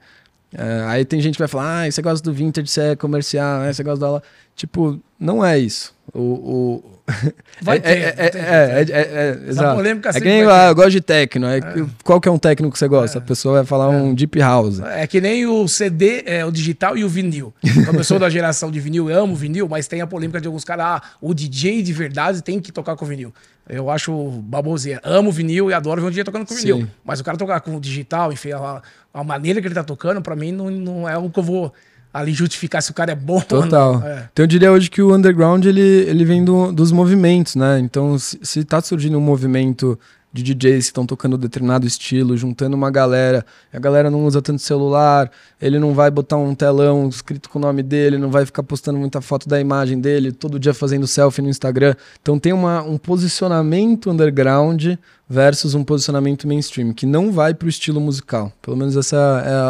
é, aí tem gente que vai falar, ah, você gosta do vintage, você é comercial, ah, você gosta da... Tipo, não é isso. O, o... Vai é, ter, é, vai é, ter, é, é, é, é, exato. polêmica é que nem, ah, eu gosto de techno. É, que- Qual que é um técnico que você gosta? A pessoa vai falar um deep house. É que nem o CD, é, o digital e o vinil. Eu sou da geração de vinil, eu amo vinil, mas tem a polêmica de alguns caras, ah, o DJ de verdade tem que tocar com vinil. Eu acho baboseira. Amo vinil e adoro ver um DJ tocando com Sim. vinil. Mas o cara tocar com o digital, enfim, a, a maneira que ele tá tocando, pra mim, não, não é o que eu vou ali justificar se o cara é bom Total. ou não. É. Então eu diria hoje que o underground ele, ele vem do- dos movimentos, né? Então se, se tá surgindo um movimento de DJs que estão tocando determinado estilo, juntando uma galera, a galera não usa tanto celular, ele não vai botar um telão escrito com o nome dele, não vai ficar postando muita foto da imagem dele, todo dia fazendo selfie no Instagram. Então tem uma, um posicionamento underground versus um posicionamento mainstream, que não vai pro estilo musical. Pelo menos essa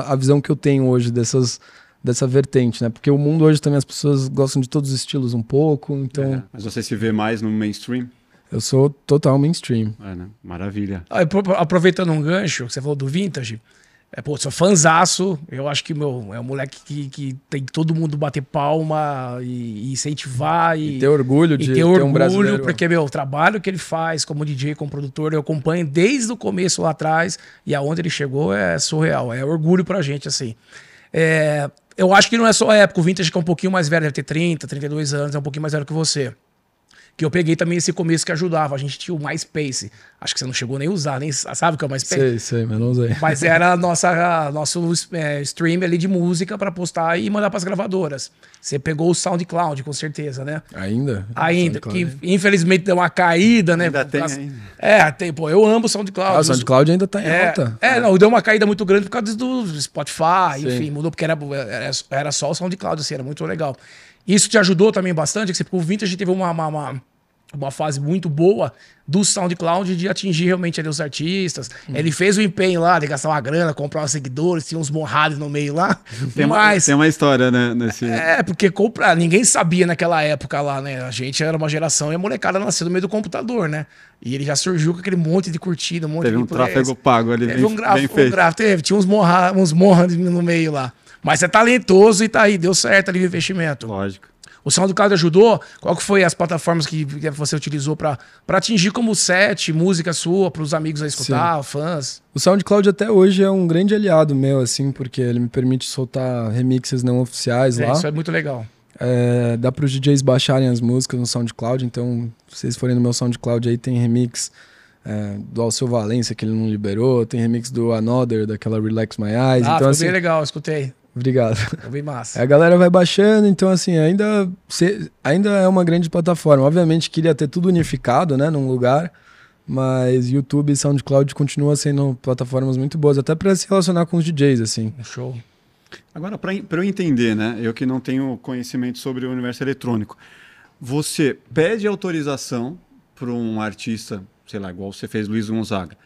é a visão que eu tenho hoje dessas dessa vertente, né? Porque o mundo hoje também as pessoas gostam de todos os estilos um pouco, então É, Mas você se vê mais no mainstream? eu sou total mainstream. É, né? Maravilha. Ah, pro- Aproveitando um gancho, que você falou do vintage, é, pô, sou fanzaço. Eu acho que meu, é um moleque que, que tem que todo mundo bater palma e, e incentivar e, E ter orgulho de e ter ter orgulho, um brasileiro. porque, meu, o trabalho que ele faz como DJ, como produtor, eu acompanho desde o começo lá atrás e aonde ele chegou é surreal. É orgulho pra gente, assim. É, eu acho que não é só a época, o Vintage que é um pouquinho mais velho, deve ter 30, 32 anos, é um pouquinho mais velho que você. Que eu peguei também esse começo que ajudava. A gente tinha o MySpace. Acho que você não chegou nem a usar, nem sabe o que é o MySpace? Sei, sei, mas não usei. Mas era a nossa, a nosso é, stream ali de música pra postar e mandar pras gravadoras. Você pegou o SoundCloud, com certeza, né? Ainda? Ainda, que infelizmente deu uma caída, né? Ainda tem ainda. É, tem, pô, eu amo o SoundCloud. Ah, o SoundCloud ainda tá em é, alta. é, não, deu uma caída muito grande por causa do Spotify, Sim. enfim, mudou porque era, era, era só o SoundCloud, assim, era muito legal. Isso te ajudou também bastante, que o Vintage teve uma, uma, uma, uma fase muito boa do SoundCloud de atingir realmente ali os artistas. Uhum. Ele fez o empenho lá de gastar uma grana, comprar os seguidores, tinha uns morrados no meio lá. Tem uma, mas, tem uma história, né? Nesse... é, porque comprar, ninguém sabia naquela época lá, né? A gente era uma geração e a molecada nasceu no meio do computador, né? E ele já surgiu com aquele monte de curtida, um monte Teve de um plays. tráfego pago ali, Teve bem, um gráfico, bem um teve, tinha uns morra, uns morra no meio lá. Mas é talentoso e tá aí, deu certo ali o investimento. Lógico. O SoundCloud ajudou? Qual que foi as plataformas que, você utilizou pra pra atingir como set, música sua, pros amigos aí escutar, fãs? O SoundCloud até hoje é um grande aliado meu, assim, porque ele me permite soltar remixes não oficiais É, lá. isso é muito legal. É, dá para os DJs baixarem as músicas no SoundCloud, então se vocês forem no meu SoundCloud aí tem remix é, do Alceu Valença que ele não liberou, tem remix do Another, daquela Relax My Eyes, ah, então assim, bem legal, escutei. Obrigado. Bem massa. A galera vai baixando, então assim, ainda, se- ainda é uma grande plataforma. Obviamente queria ter tudo unificado, né, num lugar, mas YouTube e SoundCloud continuam sendo plataformas muito boas, até para se relacionar com os DJs, assim. Show. Agora, para eu entender, né? Eu que não tenho conhecimento sobre o universo eletrônico, você pede autorização para um artista, sei lá, igual você fez Luiz Gonzaga,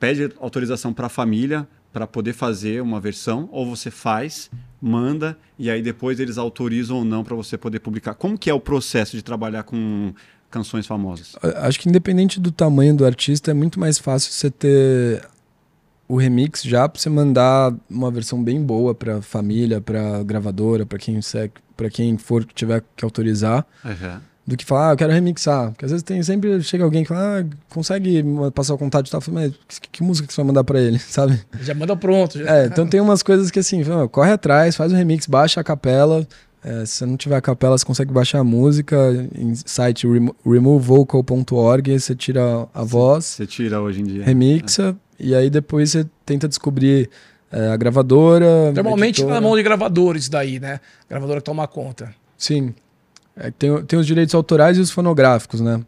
pede autorização para a família para poder fazer uma versão, ou você faz, manda e aí depois eles autorizam ou não para você poder publicar. Como que é o processo de trabalhar com canções famosas? Acho que independente do tamanho do artista, é muito mais fácil você ter o remix já pra você mandar uma versão bem boa pra família, pra gravadora, pra quem para quem for que tiver que autorizar, Uhum. Do que falar, ah, eu quero remixar. Porque às vezes tem sempre chega alguém que fala, ah, consegue passar o contato e tal, Eu falo, mas que, que música que você vai mandar pra ele, sabe? Já manda pronto. Já. É, então tem umas coisas que assim, fala, corre atrás, faz o remix, baixa a capela. É, se você não tiver a capela, você consegue baixar a música em site remo- removevocal.org, você tira a voz, Você tira hoje em dia. remixa, e aí depois você tenta descobrir é, a gravadora. Normalmente editora. na mão de gravadores daí, né? Gravadora que toma conta. Sim. É, tem, tem os direitos autorais e os fonográficos, né?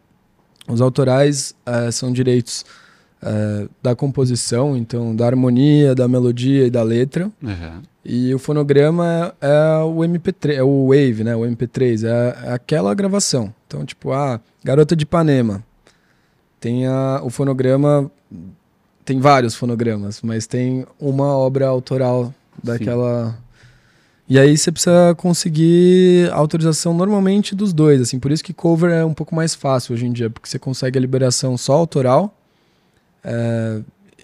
Os autorais é, são direitos é, da composição, então da harmonia, da melodia e da letra. Uhum. E o fonograma é, é o MP3, é o Wave, né? O MP3, é, é aquela gravação. Então, tipo, ah, Garota de Ipanema. Tem a, o fonograma, tem vários fonogramas, mas tem uma obra autoral daquela. E aí você precisa conseguir autorização normalmente dos dois, assim, por isso que cover é um pouco mais fácil hoje em dia, porque você consegue a liberação só autoral. é,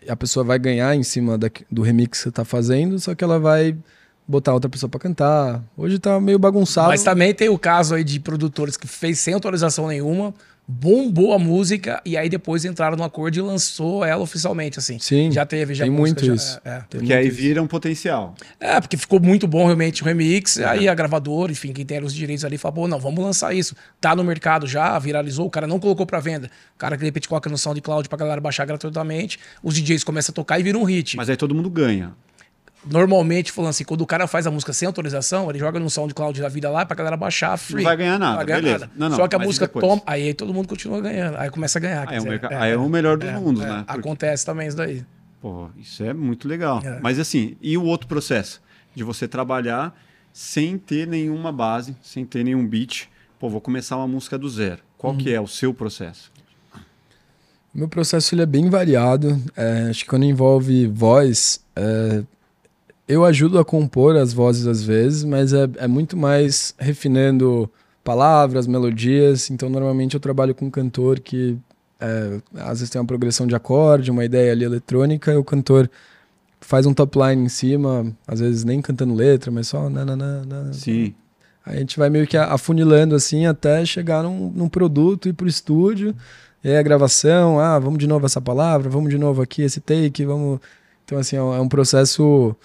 a pessoa vai ganhar em cima da- do remix que você tá fazendo, só que ela vai botar outra pessoa pra cantar. Hoje tá meio bagunçado. Mas também tem o caso aí de produtores que fez sem autorização nenhuma, bombou a música e aí depois entraram no acordo e lançou ela oficialmente, assim. Sim, Já teve, já tem música, muito já- isso. É, é. Tem Porque aí isso. vira um potencial. É, porque ficou muito bom realmente o remix. Aí a gravadora, enfim, quem tem os direitos ali, falou: não, vamos lançar isso. Tá no mercado já, viralizou, o cara não colocou pra venda. O cara que de repente coloca no SoundCloud pra galera baixar gratuitamente. Os DJs começam a tocar e vira um hit. Mas aí todo mundo ganha. Normalmente, falando assim, quando o cara faz a música sem autorização, ele joga no SoundCloud da vida lá pra galera baixar free. Não vai ganhar nada, Não vai ganhar beleza. nada. Não, não, Só que a música depois? toma, aí todo mundo continua ganhando, aí começa a ganhar. Aí quer é o merca- aí é o melhor dos mundos, é, né? Porque- Acontece também isso daí. Pô, isso é muito legal. É. Mas assim, e o outro processo? De você trabalhar sem ter nenhuma base, sem ter nenhum beat. Pô, vou começar uma música do zero. Qual Uhum. que é o seu processo? O meu processo ele é bem variado. É, acho que quando envolve voz, é, eu ajudo a compor as vozes às vezes, mas é, é muito mais refinando palavras, melodias. Então, normalmente eu trabalho com um cantor que é, às vezes tem uma progressão de acorde, uma ideia ali eletrônica, e o cantor faz um top line em cima, às vezes nem cantando letra, mas só nananana. Sim. Aí a gente vai meio que afunilando assim até chegar num, num produto e ir pro estúdio. E aí a gravação, ah, vamos de novo essa palavra, vamos de novo aqui esse take, vamos. Então, assim, é um, é um processo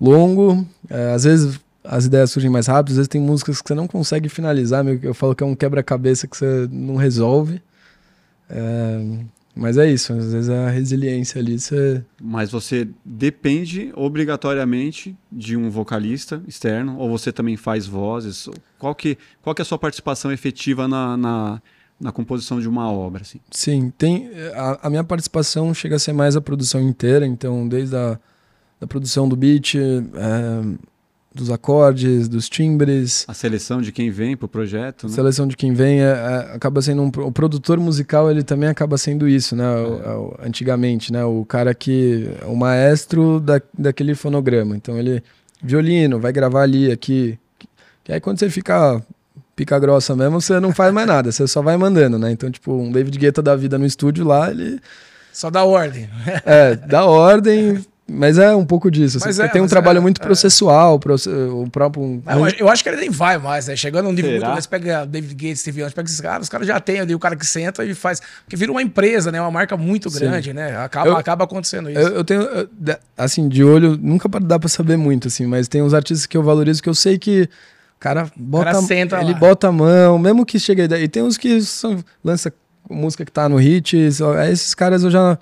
longo. É, às vezes as ideias surgem mais rápido, às vezes tem músicas que você não consegue finalizar, meio que eu falo que é um quebra-cabeça que você não resolve. É, mas é isso, às vezes a resiliência ali, você. Mas você depende obrigatoriamente de um vocalista externo ou você também faz vozes? Qual que, qual que é a sua participação efetiva na, na, na composição de uma obra? Assim? Sim, tem. A, a minha participação chega a ser mais a produção inteira, então, desde a da produção do beat, é, dos acordes, dos timbres, A seleção de quem vem pro projeto, né? seleção de quem vem, é, é, acaba sendo um, o produtor musical, ele também acaba sendo isso, né? O- o- antigamente, né? O cara que é o maestro da, daquele fonograma. Então ele violino, vai gravar ali, aqui. Que aí quando você fica pica grossa mesmo, você não faz mais nada, você só vai mandando, né? Então, tipo, um David Guetta da vida no estúdio lá, ele Só dá ordem. é, dá ordem, mas é um pouco disso. assim, Mas é, tem um trabalho é, muito é. processual, proce- o próprio. Ah, Eu, acho- eu acho que ele nem vai mais, né? Chegando a um nível muito mais, pega David Gates, Steve Jones, pega esses caras, os caras já tem ali o cara que senta e faz. Porque vira uma empresa, né? Uma marca muito Sim. grande, né? Acaba, Eu- acaba acontecendo isso. Eu, eu tenho, eu- assim, de olho, nunca dá pra saber muito, assim, mas tem uns artistas que eu valorizo que eu sei que o cara bota, senta ele lá. bota a mão, mesmo que chegue a ideia. E tem uns que são, lança música que tá no hit, só- esses caras eu já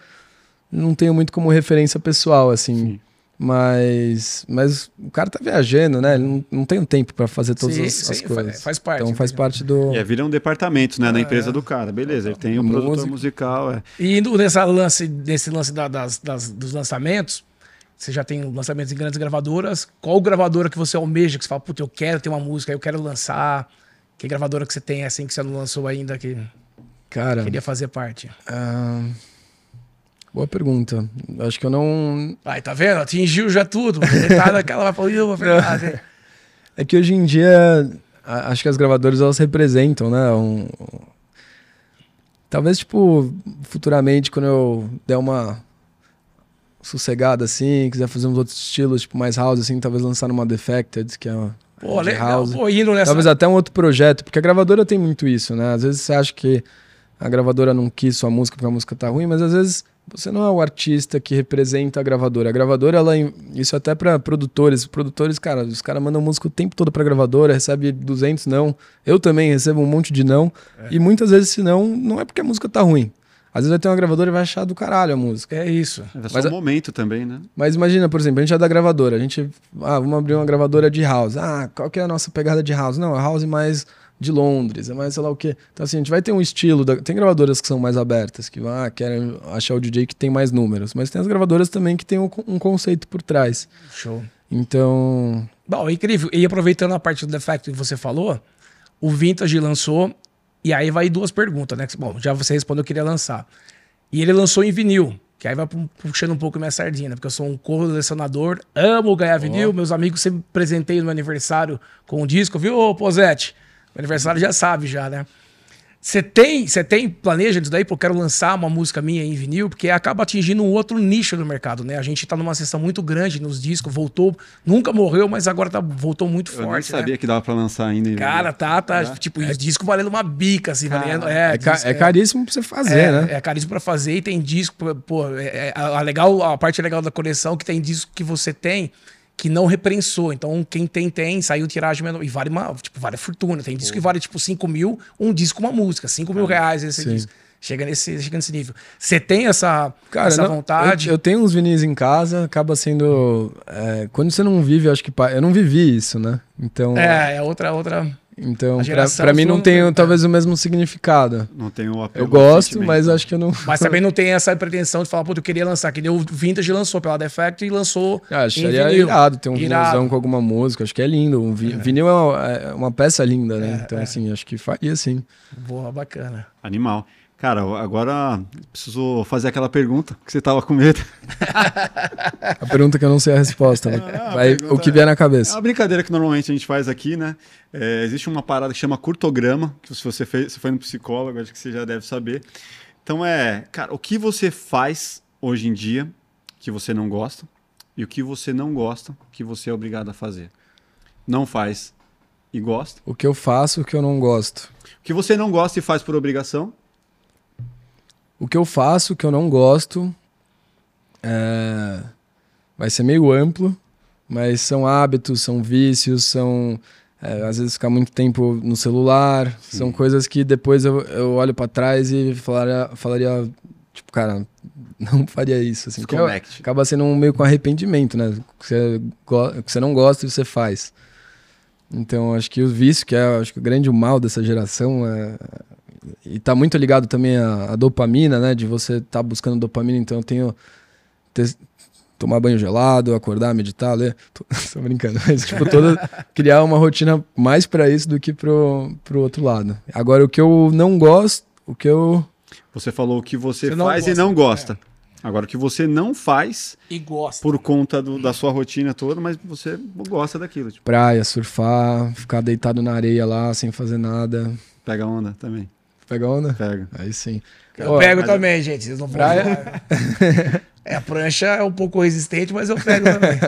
não tenho muito como referência pessoal, assim. Sim. Mas, mas o cara tá viajando, né? Ele não, não tem o tempo pra fazer todas Sim, as, sim, as coisas. faz parte, Então faz parte do. E aí vira um departamento, né, na empresa é. do cara. Beleza, ele tem o Música. produtor musical, é. E indo nessa lance, nesse lance da- das, das- dos lançamentos, você já tem lançamentos em grandes gravadoras. Qual gravadora que você almeja, que você fala, puta, eu quero ter uma música, eu quero lançar? Que gravadora que você tem assim que você não lançou ainda, que Cara, queria fazer parte? ah, boa pergunta. Acho que eu não. Ai, tá vendo? Atingiu já tudo. Metade daquela vai falar, "Ih, é verdade. É que hoje em dia, acho que as gravadoras elas representam, né? um- Talvez, tipo, futuramente, quando eu der uma sossegada assim, quiser fazer uns outros estilos, tipo, mais house, assim, talvez lançar numa Defected, que é uma. Pô, legal. house. Pô, indo nessa. Talvez até um outro projeto, porque a gravadora tem muito isso, né? Às vezes você acha que a gravadora não quis sua música porque a música tá ruim, mas às vezes você não é o artista que representa a gravadora. A gravadora, ela, isso até para produtores. Produtores, cara, os caras mandam música o tempo todo pra gravadora, recebe 200 não. Eu também recebo um monte de não. E muitas vezes, se não, não é porque a música tá ruim. Às vezes vai ter uma gravadora e vai achar do caralho a música. É isso. É só Mas um a- momento também, né? Mas imagina, por exemplo, a gente é da gravadora, a gente, ah, vamos abrir uma gravadora de house. Ah, qual que é a nossa pegada de house? Não, é house mais de Londres, é mais sei lá o quê. Então assim, a gente vai ter um estilo, da- tem gravadoras que são mais abertas, que ah, querem achar o DJ que tem mais números, mas tem as gravadoras também que tem um, um conceito por trás. Show. Então, Bom, incrível. E aproveitando a parte do defect que você falou, o Vintage lançou, e aí vai duas perguntas, né? Bom, já você respondeu que queria lançar. E ele lançou em vinil, que aí vai pu- puxando um pouco minha sardinha, né? porque eu sou um colecionador, amo ganhar vinil, meus amigos sempre presentei no meu aniversário com um disco, viu, ô Posete? Aniversário já sabe já, né? Você tem, você tem, planeja isso daí? Pô, eu quero lançar uma música minha em vinil, porque acaba atingindo um outro nicho do mercado, né? A gente tá numa sessão muito grande nos discos, voltou, nunca morreu, mas agora tá, voltou muito Eu forte, né? sabia que dava pra lançar ainda. Cara, tá, tá, É. tipo, os discos valendo uma bica, assim, Cara, valendo, é, é, disco, é caríssimo pra você fazer, é, né? é caríssimo pra fazer e tem disco, pô, é, é, a, legal, a parte legal da coleção é que tem disco que você tem que não reprensou. Então, quem tem, tem, saiu tiragem menor. E vale uma, tipo, vale fortuna. Tem disco que vale, tipo, 5 mil, um disco, uma música, 5 mil reais esse Sim. disco. Chega nesse, chega nesse nível. Você tem essa, Cara, essa não, vontade? Eu, eu tenho uns vinis em casa, acaba sendo. é, quando você não vive, eu acho que. Eu não vivi isso, né? Então. É, é outra, outra. Então, A pra, geração pra mim não tem é. talvez o mesmo significado. Não tem o apelo Eu gosto, mas acho que eu não. Mas também não tem essa pretensão de falar, pô, eu queria lançar. Que nem o Vintage lançou pela Defect e lançou. Ah, em acharia vinil. irado ter um Irado. vinilzão com alguma música. Acho que é lindo. Um vi- Vinil é uma, é uma peça linda, né? então, assim, acho que faria sim. Boa, bacana. Animal. Cara, agora preciso fazer aquela pergunta que você tava com medo. A pergunta que eu não sei a resposta. né? Ah, Vai, o que é- vier na É cabeça. uma brincadeira que normalmente a gente faz aqui, né? É, existe uma parada que chama curtograma, que se você fez, se foi no psicólogo, acho que você já deve saber. Então é, cara, o que você faz hoje em dia que você não gosta e o que você não gosta que você é obrigado a fazer. Não faz e gosta. O que eu faço, o que eu não gosto. O que você não gosta e faz por obrigação. O que eu faço, o que eu não gosto, é, vai ser meio amplo, mas são hábitos, são vícios, são é, às vezes ficar muito tempo no celular, são coisas que depois eu, eu olho pra trás e falaria, falaria, tipo, cara, não faria isso. Assim, Desconecte. acaba sendo um meio com arrependimento, né? O que você, o que você não gosta e você faz. Então, acho que o vício, que é acho que o grande mal dessa geração, é, e tá muito ligado também à, à dopamina, né? De você estar buscando dopamina. Então, eu tenho. ter- tomar banho gelado, acordar, meditar, ler. Tô, tô brincando, mas, tipo, toda. criar uma rotina mais pra isso do que pro, pro outro lado. Agora, o que eu não gosto, o que eu. Você falou o que você, Você não faz e gosta, não gosta. Agora, o que você não faz E gosta. por conta do- da sua rotina toda, mas você gosta daquilo. Tipo, Praia, surfar, ficar deitado na areia lá sem fazer nada. pega onda também. Pega onda? Pega. Aí sim. Eu Ó, pego mas- também, gente. Vocês não Praia- É, a prancha é um pouco resistente, mas eu pego também.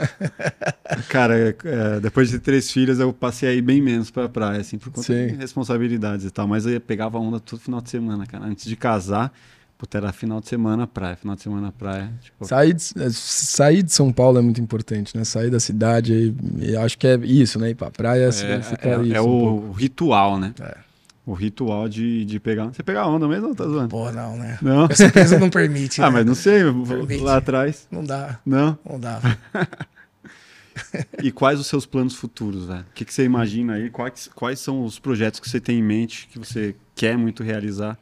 Cara, é, é, depois de ter três filhas, eu passei aí bem menos pra praia, assim, por conta Sim. de responsabilidades e tal. Mas eu pegava onda todo final de semana, cara. Antes de casar, puta, era final de semana praia, final de semana praia. Tipo, Sair de, é, sair de São Paulo é muito importante, né? Sair da cidade e, e acho que é isso, né? Ir pra praia é, significa é- isso. é um pouco. o ritual, né? É. O ritual de, de pegar. Você pegar onda mesmo ou tá zoando? Pô, não, né? Não? Com certeza não permite. Ah, né? mas não sei, Permite. lá atrás. Não dá, Não? não dá. E quais os seus planos futuros, velho? O que, que você imagina aí? Quais, quais são os projetos que você tem em mente, que você quer muito realizar?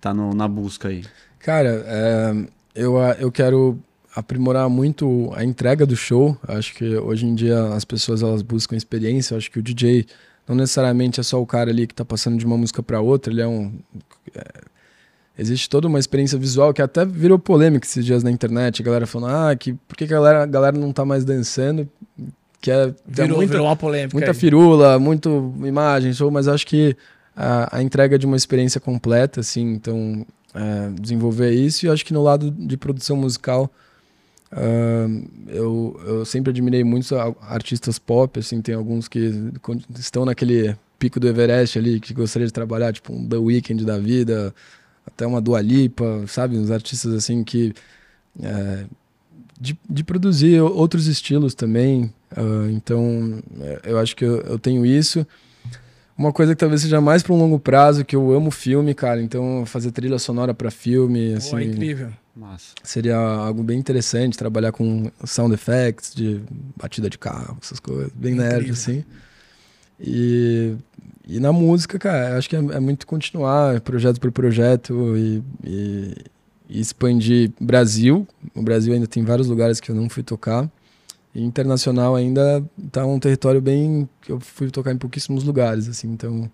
Tá no- na busca aí. Cara, é, eu, eu quero aprimorar muito a entrega do show. Acho que hoje em dia as pessoas elas buscam experiência. Acho que o DJ não necessariamente é só o cara ali que tá passando de uma música para outra. Ele é um é, existe toda uma experiência visual que até virou polêmica esses dias na internet. A galera falando, ah, que por que a galera, a galera não tá mais dançando? Que é, Virou, muita, virou uma polêmica. muita aí. firula, muito imagem, show, mas acho que a, a entrega de uma experiência completa, assim, então é, desenvolver isso e acho que no lado de produção musical eu, eu sempre admirei muito a- artistas pop, assim, tem alguns que estão naquele pico do Everest ali, que gostaria de trabalhar, tipo um The Weeknd da vida, até uma Dua Lipa, sabe, uns artistas assim que é, de, de produzir outros estilos também. ah, então, é, eu acho que eu, eu tenho isso. Uma coisa que talvez seja mais para um longo prazo, que eu amo filme, cara. Então, fazer trilha sonora para filme, Pô, assim, é incrível. Massa. seria algo bem interessante. Trabalhar com sound effects, de batida de carro, essas coisas, bem nerd, Incrível. assim. E, e na música, cara, acho que é, é muito continuar projeto por projeto e, e, e expandir Brasil. O Brasil ainda tem vários lugares que eu não fui tocar. E internacional ainda tá um território bem que eu fui tocar em pouquíssimos lugares, assim. Então,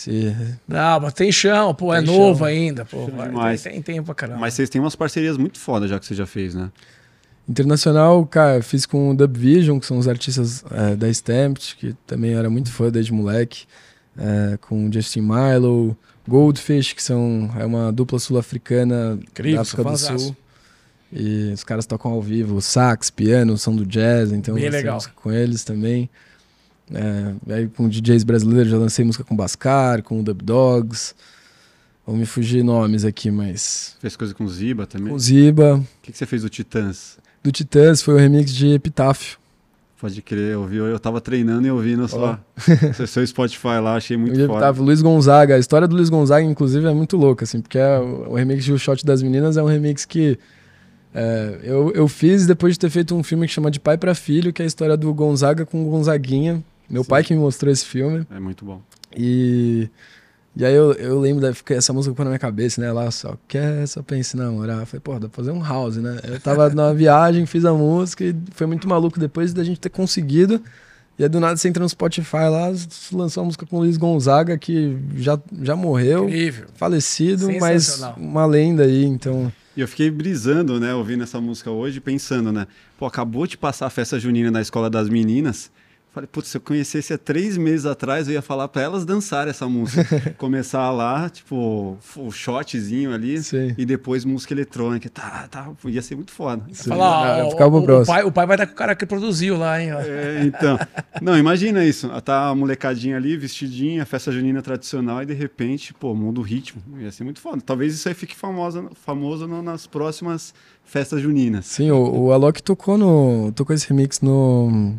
se Não, mas tem chão, pô, é Tem novo chão. ainda, pô. Vai, tem, tem tempo pra caramba. Mas vocês têm umas parcerias muito foda já que você já fez, né? Internacional, cara, eu fiz com o Dub Vision, que são os artistas é, da Stamped, que também era muito fã desde moleque, é, com Justin Milo, Goldfish, que são é uma dupla sul-africana da África do. Sul. E os caras tocam ao vivo, sax, piano, são do jazz, então Bem legal. com eles também. É, aí com DJs brasileiros já lancei música com Bascar, com o Dub Dogs. Vou me fugir nomes aqui, mas. Fez coisa com Ziba também. Com O Ziba, que, que você fez do Titãs? do Titãs foi o remix de Epitáfio. Pode crer, eu vi, eu tava treinando e ouvindo só oh. seu Spotify lá, achei muito foda. Tava Luiz Gonzaga, a história do Luiz Gonzaga, inclusive, é muito louca, assim, porque é, o remix de O Shot das Meninas é um remix que é, eu, eu fiz depois de ter feito um filme que chama De Pai para Filho, que é a história do Gonzaga com o Gonzaguinha. Meu Sim. pai que me mostrou esse filme. É muito bom. E e aí eu, eu lembro da essa música na minha cabeça, né? Lá só quer, só pense namorar. Eu falei, pô, dá pra fazer um house, né? Eu tava numa viagem, fiz a música e foi muito maluco depois da gente ter conseguido. E aí do nada você entra no Spotify lá, lançou uma música com o Luiz Gonzaga, que já, já morreu. Incrível. Falecido, mas uma lenda aí, então. E eu fiquei brisando, né, ouvindo essa música hoje, pensando, né? Pô, acabou de passar a festa junina na escola das meninas. Falei, putz, se eu conhecesse há três meses atrás, eu ia falar para elas dançar essa música. Começar lá, tipo, o shotzinho ali, Sim. e depois música eletrônica. Tá, tá, ia ser muito foda. Falar, ó, o, o, pai, o pai vai estar com o cara que produziu lá, hein? É, então. Não, imagina isso. Tá a molecadinha ali, vestidinha, festa junina tradicional, e de repente, pô, muda o ritmo. Ia ser muito foda. Talvez isso aí fique famosa, famoso nas próximas festas juninas. Sim, o, o Alok tocou no. tocou esse remix no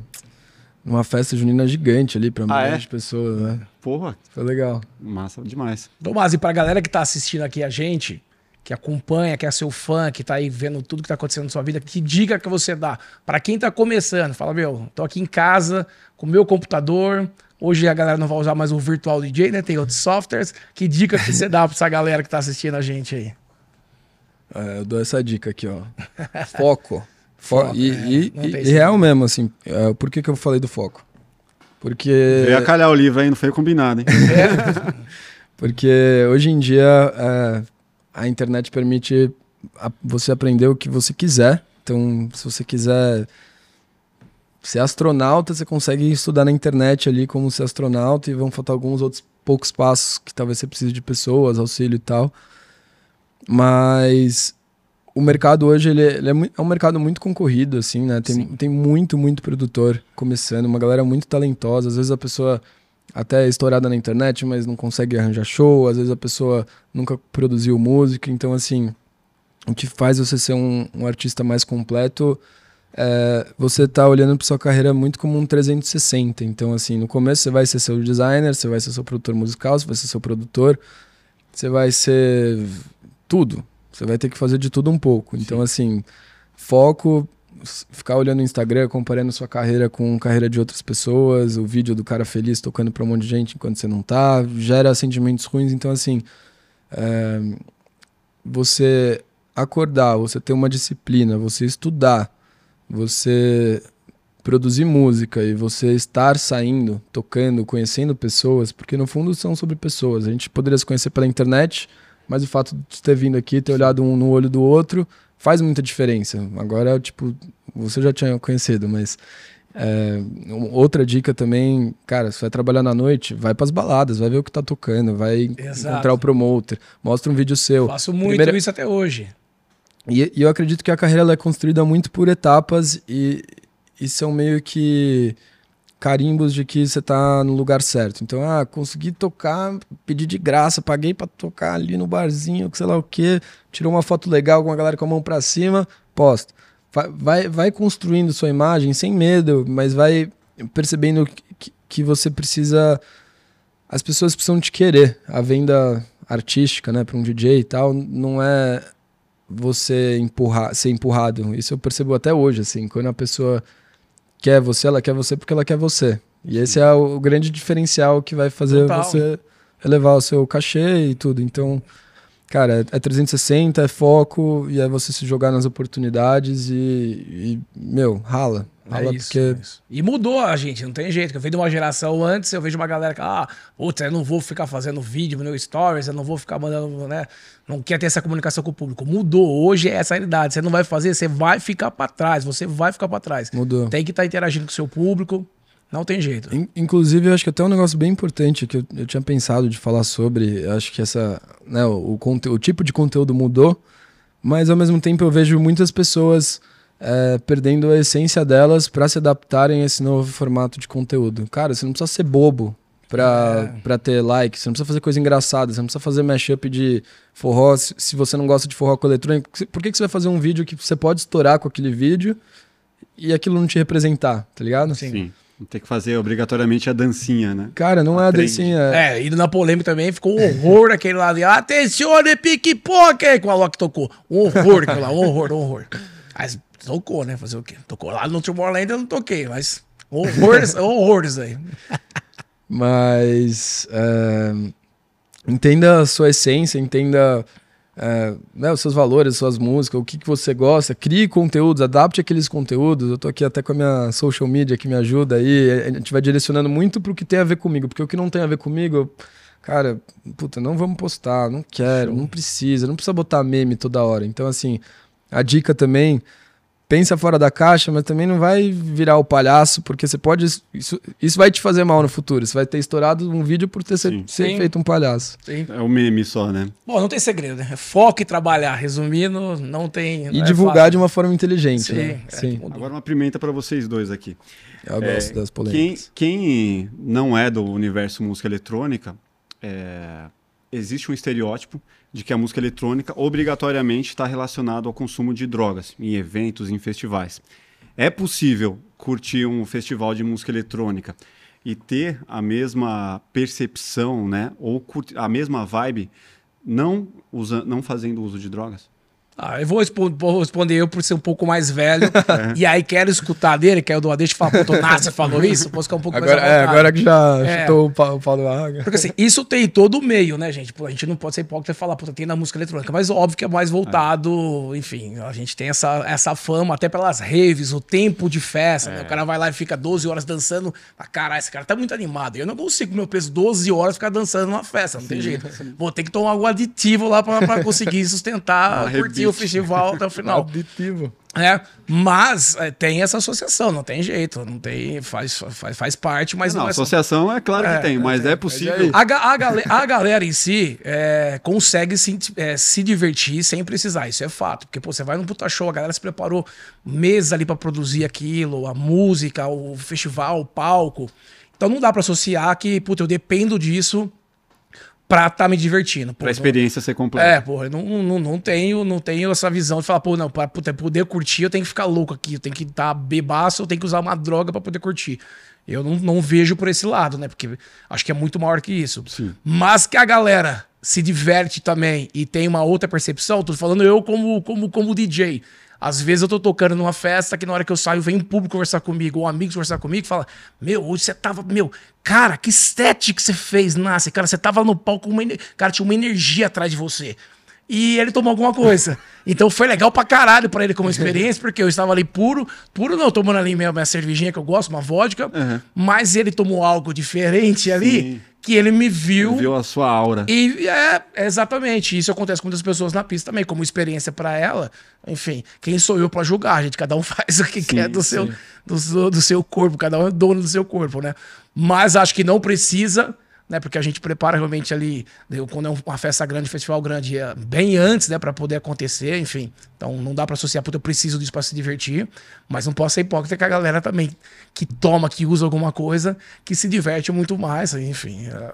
numa festa junina gigante ali pra milhões ah, é? de pessoas, né? Porra. Foi legal. Massa demais. Tomás, e pra galera que tá assistindo aqui a gente, que acompanha, que é seu fã, que tá aí vendo tudo que tá acontecendo na sua vida, que dica que você dá para quem tá começando? Fala, meu, tô aqui em casa com o meu computador. Hoje a galera não vai usar mais o Virtual DJ, né? Tem outros softwares. Que dica que você dá pra essa galera que tá assistindo a gente aí? É, eu dou essa dica aqui, ó. Foco. Fo e, é, e, e, e real mesmo, assim. Uh, por que, que eu falei do foco? Porque. Eu ia calhar o livro aí, não foi combinado, hein? É. Porque hoje em dia uh, a internet permite a, você aprender o que você quiser. Então, se você quiser ser astronauta, você consegue estudar na internet ali como ser astronauta e vão faltar alguns outros poucos passos que talvez você precise de pessoas, auxílio e tal. Mas o mercado hoje ele é, ele é, é, um mercado muito concorrido, assim, né? Tem, tem muito, muito produtor começando, uma galera muito talentosa. Às vezes a pessoa até é estourada na internet, mas não consegue arranjar show. Às vezes a pessoa nunca produziu música. Então, assim, o que faz você ser um, um artista mais completo é você tá olhando para sua carreira muito como um 360. Então, assim, no começo você vai ser seu designer, você vai ser seu produtor musical, você vai ser seu produtor, você vai ser tudo você vai ter que fazer de tudo um pouco. Então, Sim. assim, foco, ficar olhando o Instagram, comparando sua carreira com a carreira de outras pessoas, o vídeo do cara feliz tocando para um monte de gente enquanto você não tá, gera sentimentos ruins. Então, assim, é, você acordar, você ter uma disciplina, você estudar, você produzir música e você estar saindo, tocando, conhecendo pessoas, porque no fundo são sobre pessoas. A gente poderia se conhecer pela internet, mas o fato de ter vindo aqui, ter olhado um no olho do outro, faz muita diferença. Agora, tipo, você já tinha conhecido, mas é, outra dica também, cara, você vai trabalhar na noite, vai para as baladas, vai ver o que tá tocando, vai Exato. encontrar o promoter, mostra um vídeo seu. Faço muito Primeira... isso até hoje. E, e, eu acredito que a carreira é construída muito por etapas e, e são meio que carimbos de que você tá no lugar certo. Então, ah, consegui tocar, pedi de graça, paguei para tocar ali no barzinho, sei lá o quê, tirou uma foto legal com a galera com a mão para cima, posto. Vai, vai construindo sua imagem sem medo, mas vai percebendo que, que você precisa. As pessoas precisam te querer. A venda artística, né, para um DJ e tal, não é você empurrar, ser empurrado. Isso eu percebo até hoje, assim, quando a pessoa quer você, ela quer você porque ela quer você. E esse é o, grande diferencial que vai fazer Total. você elevar o seu cachê e tudo. Então, cara, é 360, é foco, e é você se jogar nas oportunidades e, e meu, rala. É isso, porque... é isso. E mudou a gente, não tem jeito. Eu vejo de uma geração antes, eu vejo uma galera que, ah, putz, eu não vou ficar fazendo vídeo no stories, eu não vou ficar mandando, né? Não quer ter essa comunicação com o público. Mudou. Hoje é essa realidade. Você não vai fazer, você vai ficar para trás. Você vai ficar para trás. Mudou. Tem que estar tá interagindo com o seu público. Não tem jeito. Inclusive, eu acho que até um negócio bem importante que eu, eu tinha pensado de falar sobre. Eu acho que essa, né, o, o, o tipo de conteúdo mudou, mas ao mesmo tempo eu vejo muitas pessoas é, perdendo a essência delas para se adaptarem a esse novo formato de conteúdo. Cara, você não precisa ser bobo pra, é. Pra ter like, você não precisa fazer coisa engraçada, você não precisa fazer mashup de forró se você não gosta de forró com eletrônico. Por que, que você vai fazer um vídeo que você pode estourar com aquele vídeo e aquilo não te representar, tá ligado? Sim. Sim. Tem que fazer obrigatoriamente a dancinha, né? Cara, não a é a dancinha. É, indo na polêmica também, ficou um horror aquele lá de Atencione, pique-poque, com a Loki tocou. Um horror aquilo lá, um horror, um horror. Mas tocou, né? Fazer o quê? Tocou lá no Tomorrowland, eu não toquei, mas horrores, horrores aí. Mas é, entenda a sua essência, entenda é, né, os seus valores, as suas músicas, o que, que você gosta, crie conteúdos, adapte aqueles conteúdos. Eu tô aqui até com a minha social media que me ajuda aí. A gente vai direcionando muito pro que tem a ver comigo, porque o que não tem a ver comigo, eu, cara, puta, não vamos postar, não quero, não precisa, não precisa botar meme toda hora. Então, assim, a dica também pensa fora da caixa, mas também não vai virar o palhaço, porque você pode. Isso, isso vai te fazer mal no futuro. Você vai ter estourado um vídeo por ter ser, ser feito um palhaço. Sim. É o um meme só, né? Bom, não tem segredo, né? É foco e trabalhar. Resumindo, não tem. E não é divulgar é de uma forma inteligente. Sim. Né? É, Sim. Agora uma pimenta para vocês dois aqui. Eu é, gosto das polêmicas. Quem, quem não é do universo música eletrônica, é, existe um estereótipo de que a música eletrônica obrigatoriamente está relacionada ao consumo de drogas em eventos, em festivais. É possível curtir um festival de música eletrônica e ter a mesma percepção, né, ou a mesma vibe, não, usa, não fazendo uso de drogas? Ah, eu vou, vou, responder eu por ser um pouco mais velho. É. E aí quero escutar dele, que é o do Deixa eu falar, puto, Nasser falou isso, posso ficar um pouco agora, mais é, agora que já é. chutou o pau, do. Porque assim, isso tem todo o meio, né, gente? Pô, a gente não pode ser hipócrita e falar, puta, tem na música eletrônica. Mas óbvio que é mais voltado, é. enfim, a gente tem essa, essa fama até pelas raves, o tempo de festa, né? O cara vai lá e fica 12 horas dançando. Ah, caralho, esse cara tá muito animado. Eu não consigo, meu peso, 12 horas ficar dançando numa festa, não tem jeito. Vou ter que tomar algum aditivo lá pra, pra conseguir sustentar, curtir o festival até o final. Aditivo. É, mas é, tem essa associação, não tem jeito, não tem, faz, faz, faz parte, mas não, não é associação só... é claro que é, tem, mas é, é possível. A, a, galera, a galera em si é, consegue se, é, se divertir sem precisar, isso é fato, porque pô, você vai num puta show, a galera se preparou meses ali para produzir aquilo, a música, o festival, o palco, então não dá para associar que, puta, eu dependo disso pra estar tá me divertindo. Pô, pra experiência não, ser completa. É, pô, eu não, não, não, tenho, não tenho essa visão de falar, pô, não, pra poder curtir eu tenho que ficar louco aqui, eu tenho que estar tá bebaço, eu tenho que usar uma droga para poder curtir. Eu não, não vejo por esse lado, né? Porque acho que é muito maior que isso. Sim. Mas que a galera se diverte também e tem uma outra percepção, tô falando eu como, como, como DJ. Às vezes eu tô tocando numa festa que na hora que eu saio vem um público conversar comigo, ou um amigo conversar comigo e fala: Meu, hoje você tava. Meu, cara, que estética que você fez, Nasce. Cara, você tava no palco, uma, cara, tinha uma energia atrás de você. E ele tomou alguma coisa. Então foi legal pra caralho pra ele como experiência, porque eu estava ali puro, puro não, tomando ali minha, minha cervejinha que eu gosto, uma vodka, uhum. mas ele tomou algo diferente ali. Sim que ele me viu. Ele viu a sua aura. E é, exatamente. Isso acontece com muitas pessoas na pista também, como experiência para ela. Enfim, quem sou eu para julgar, gente? Cada um faz o que sim, quer do seu, do, do seu corpo, cada um é dono do seu corpo, né? Mas acho que não precisa né? Porque a gente prepara realmente ali, quando é uma festa grande, festival grande, é bem antes, né? Para poder acontecer, enfim. Então não dá para associar, porque eu preciso disso para se divertir, mas não posso ser hipócrita com a galera também que toma, que usa alguma coisa, que se diverte muito mais, enfim. É,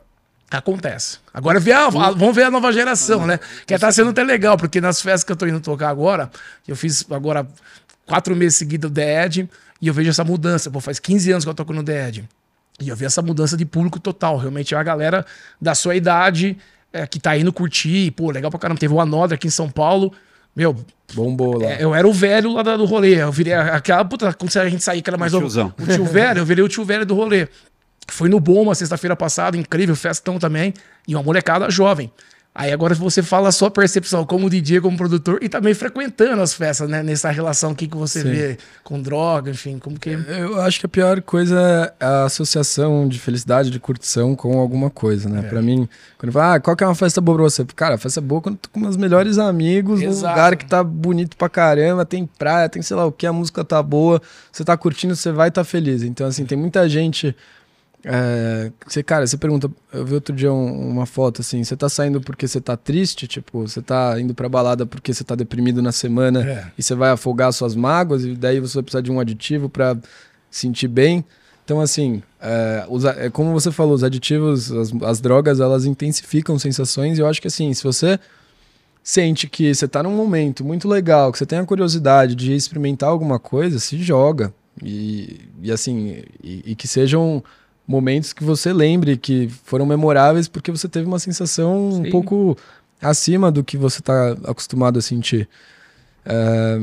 acontece. Agora vamos ver a nova geração, né? Que tá sendo até legal, porque nas festas que eu tô indo tocar agora, eu fiz agora quatro meses seguidos o The Ed, e eu vejo essa mudança. Pô, faz 15 anos que eu toco no The Ed. E eu vi essa mudança de público total. Realmente é a galera da sua idade é, que tá indo curtir. Pô, legal pra caramba. Teve o Anodra aqui em São Paulo. Meu. Bombou lá. É, eu era o velho lá do rolê. Eu virei aquela. Puta, quando a gente saía, que era mais o, novo. O tio velho, eu virei o tio velho do rolê. Foi no Bom, uma sexta-feira passada, incrível, festão também. E uma molecada jovem. Aí agora você fala a sua percepção como DJ, como produtor e também frequentando as festas, né? Nessa relação aqui que você Sim. vê com droga, enfim, como que... Eu acho que a pior coisa é a associação de felicidade, de curtição com alguma coisa, né? É. Pra mim, quando eu falo, ah, qual que é uma festa boa pra você? Cara, a festa é boa quando eu tô com meus melhores amigos, Exato. num lugar que tá bonito pra caramba, tem praia, tem sei lá o que, a música tá boa, você tá curtindo, você vai estar tá feliz. Então, assim, tem muita gente é, você, cara, você pergunta, eu vi outro dia um, uma foto assim, você tá saindo porque você tá triste, tipo, você tá indo pra balada porque você tá deprimido na semana é. e você vai afogar suas mágoas e daí você vai precisar de um aditivo para sentir bem. Então, assim, é, os, é, como você falou, os aditivos, as, as drogas, elas intensificam sensações e eu acho que assim, se você sente que você tá num momento muito legal, que você tem a curiosidade de experimentar alguma coisa, se joga. E, e assim, e, e que sejam momentos que você lembre que foram memoráveis porque você teve uma sensação Sim. um pouco acima do que você está acostumado a sentir. É,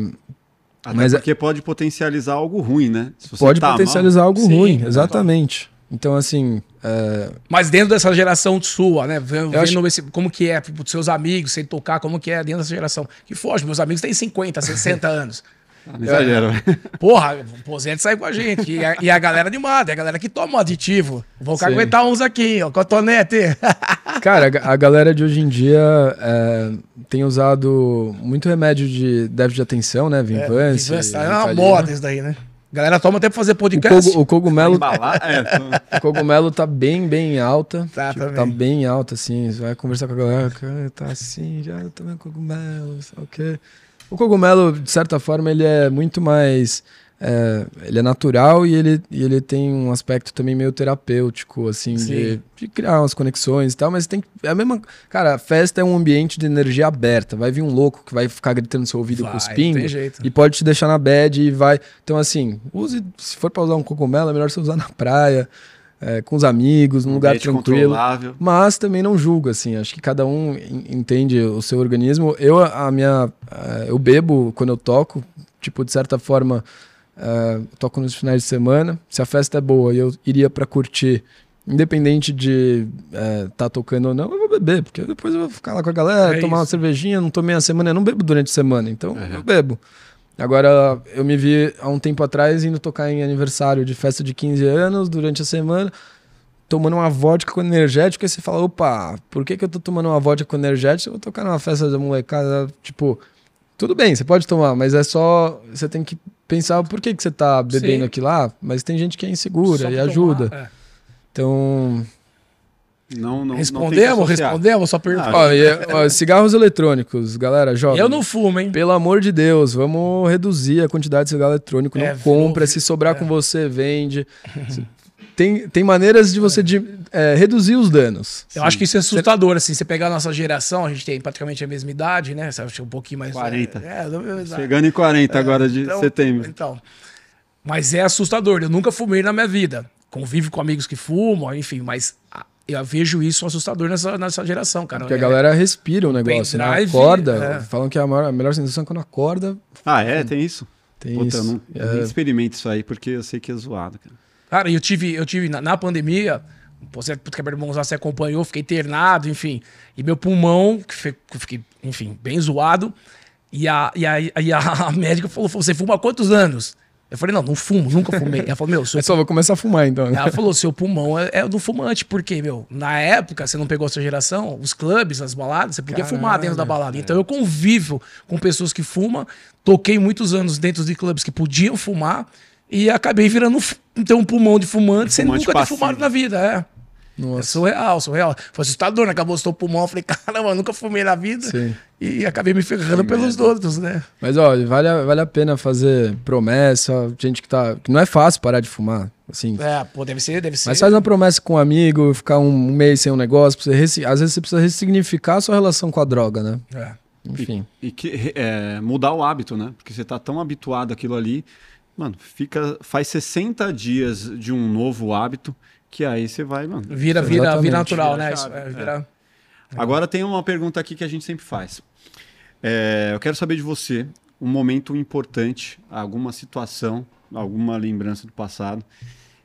Até Mas é- porque pode potencializar algo ruim, né? Se você pode tá mal- potencializar algo Sim, ruim, exatamente. Então, assim, é, Mas dentro dessa geração sua, né? Vendo, acho- vendo esse- como que é, tipo, dos seus amigos, sem tocar, como que é dentro dessa geração. Que foge, meus amigos têm 50, 60 anos. Ah, não velho. Porra, o Posete sai com a gente. E a, e a galera animada, é a galera que toma um aditivo. Vou Sim. aguentar uns aqui, ó, cotonete. Cara, a a galera de hoje em dia é, tem usado muito remédio de déficit de atenção, né? Vinvance. Vinvance, É uma moda isso daí, né? A galera toma até pra fazer O, podcast. cogu- o cogumelo, é, o cogumelo tá bem, bem alta. Tá, Tipo, também. tá bem alta, assim. Você vai conversar com a galera, cara, tá assim, já tomei cogumelo, sei o quê. O cogumelo, de certa forma, ele é muito mais. é, ele é natural e ele, e ele tem um aspecto também meio terapêutico, assim, de, de criar umas conexões e tal, mas tem que. É a mesma. Cara, a festa é um ambiente de energia aberta. Vai vir um louco que vai ficar gritando no seu ouvido Vai, cuspindo não tem jeito. e pode te deixar na bad e vai. Então, assim, use. Se for pra usar um cogumelo, é melhor você usar na praia, é, com os amigos, num lugar tranquilo. Mas também não julgo, assim. Acho que cada um en- entende o seu organismo. Eu, a minha. eh, eu bebo quando eu toco. Tipo, de certa forma, eu toco nos finais de semana. Se a festa é boa e eu iria pra curtir, independente de estar tá tocando ou não, eu vou beber. Porque depois eu vou ficar lá com a galera, É tomar uma isso. cervejinha. Não tomei a semana, eu não bebo durante a semana. Então, Uhum. eu bebo. Agora, eu me vi há um tempo atrás indo tocar em aniversário de festa de 15 anos durante a semana tomando uma vodka com energético, aí você fala, opa, por que, que eu tô tomando uma vodka com energético? Eu vou tocar numa festa da molecada, tipo, tudo bem, você pode tomar, mas é só, você tem que pensar por que, que você tá bebendo Sim. aquilo lá, mas tem gente que é insegura e pra ajuda. tomar, é. Então, Não, não, não Respondemos, associar. respondemos, só pergunta. Ah, ó, ó, cigarros eletrônicos, galera, jovem. eu não fumo, hein? Pelo amor de Deus, vamos reduzir a quantidade de cigarro eletrônico. Não É, compra, não- se sobrar é. com você, vende. Tem, tem maneiras de você de, é, reduzir os danos. Eu acho que isso é assustador, assim. Você pegar a nossa geração, a gente tem praticamente a mesma idade, né? Você acha um pouquinho mais. 40. É, idade. Chegando em 40 agora de Então- setembro. Então. Mas é assustador. Eu nunca fumei na minha vida. Convivo com amigos que fumam, enfim, mas eu vejo isso assustador nessa, nessa geração, cara. Porque a É- galera respira o negócio, né? pendrive, Acorda. é. Falam que a, maior- a melhor sensação é quando acorda. Ah, é? Tem isso? Tem Puta, isso. eu não, eu É. nem experimento isso aí, porque eu sei que é zoado, cara. Cara, eu tive, eu tive na, na pandemia, você que meu irmão já se acompanhou, fiquei internado, enfim. E meu pulmão, que fiquei, enfim, bem zoado. E a, e a, e a médica falou: você fuma há quantos anos? Eu falei, não, não fumo, nunca fumei. Ela falou, meu, seu É só vou começar a fumar então. né? Ela falou: seu pulmão é, é do fumante, porque, meu, na época, você não pegou a sua geração, os clubes, as baladas, você podia Caralho, fumar dentro da balada. Então eu convivo com pessoas que fumam, toquei muitos anos dentro de clubes que podiam fumar e acabei virando ter um pulmão de fumante sem Fumante nunca ter passivo. fumado na vida. É. É Nossa. surreal, surreal. Foi assustador, né? Acabou o seu pulmão. Eu falei, caramba, eu nunca fumei na vida. Sim. E acabei me ferrando pelos outros, né? Mas olha, vale, a- vale a pena fazer promessa. Gente que tá. Que não é fácil parar de fumar. Assim. É, pô, deve ser, deve ser. Mas faz uma promessa com um amigo, ficar um mês sem um negócio. Você Às vezes você precisa ressignificar a sua relação com a droga, né? É. Enfim. E que, é, mudar o hábito, né? Porque você tá tão habituado àquilo ali. Mano, fica. Faz 60 dias de um novo hábito que aí você vai, mano. Vira, vira, Exatamente. vira natural, Vira né? a Isso, chave, é, é. vira- Agora tem uma pergunta aqui que a gente sempre faz. É, eu quero saber de você um momento importante, alguma situação, alguma lembrança do passado,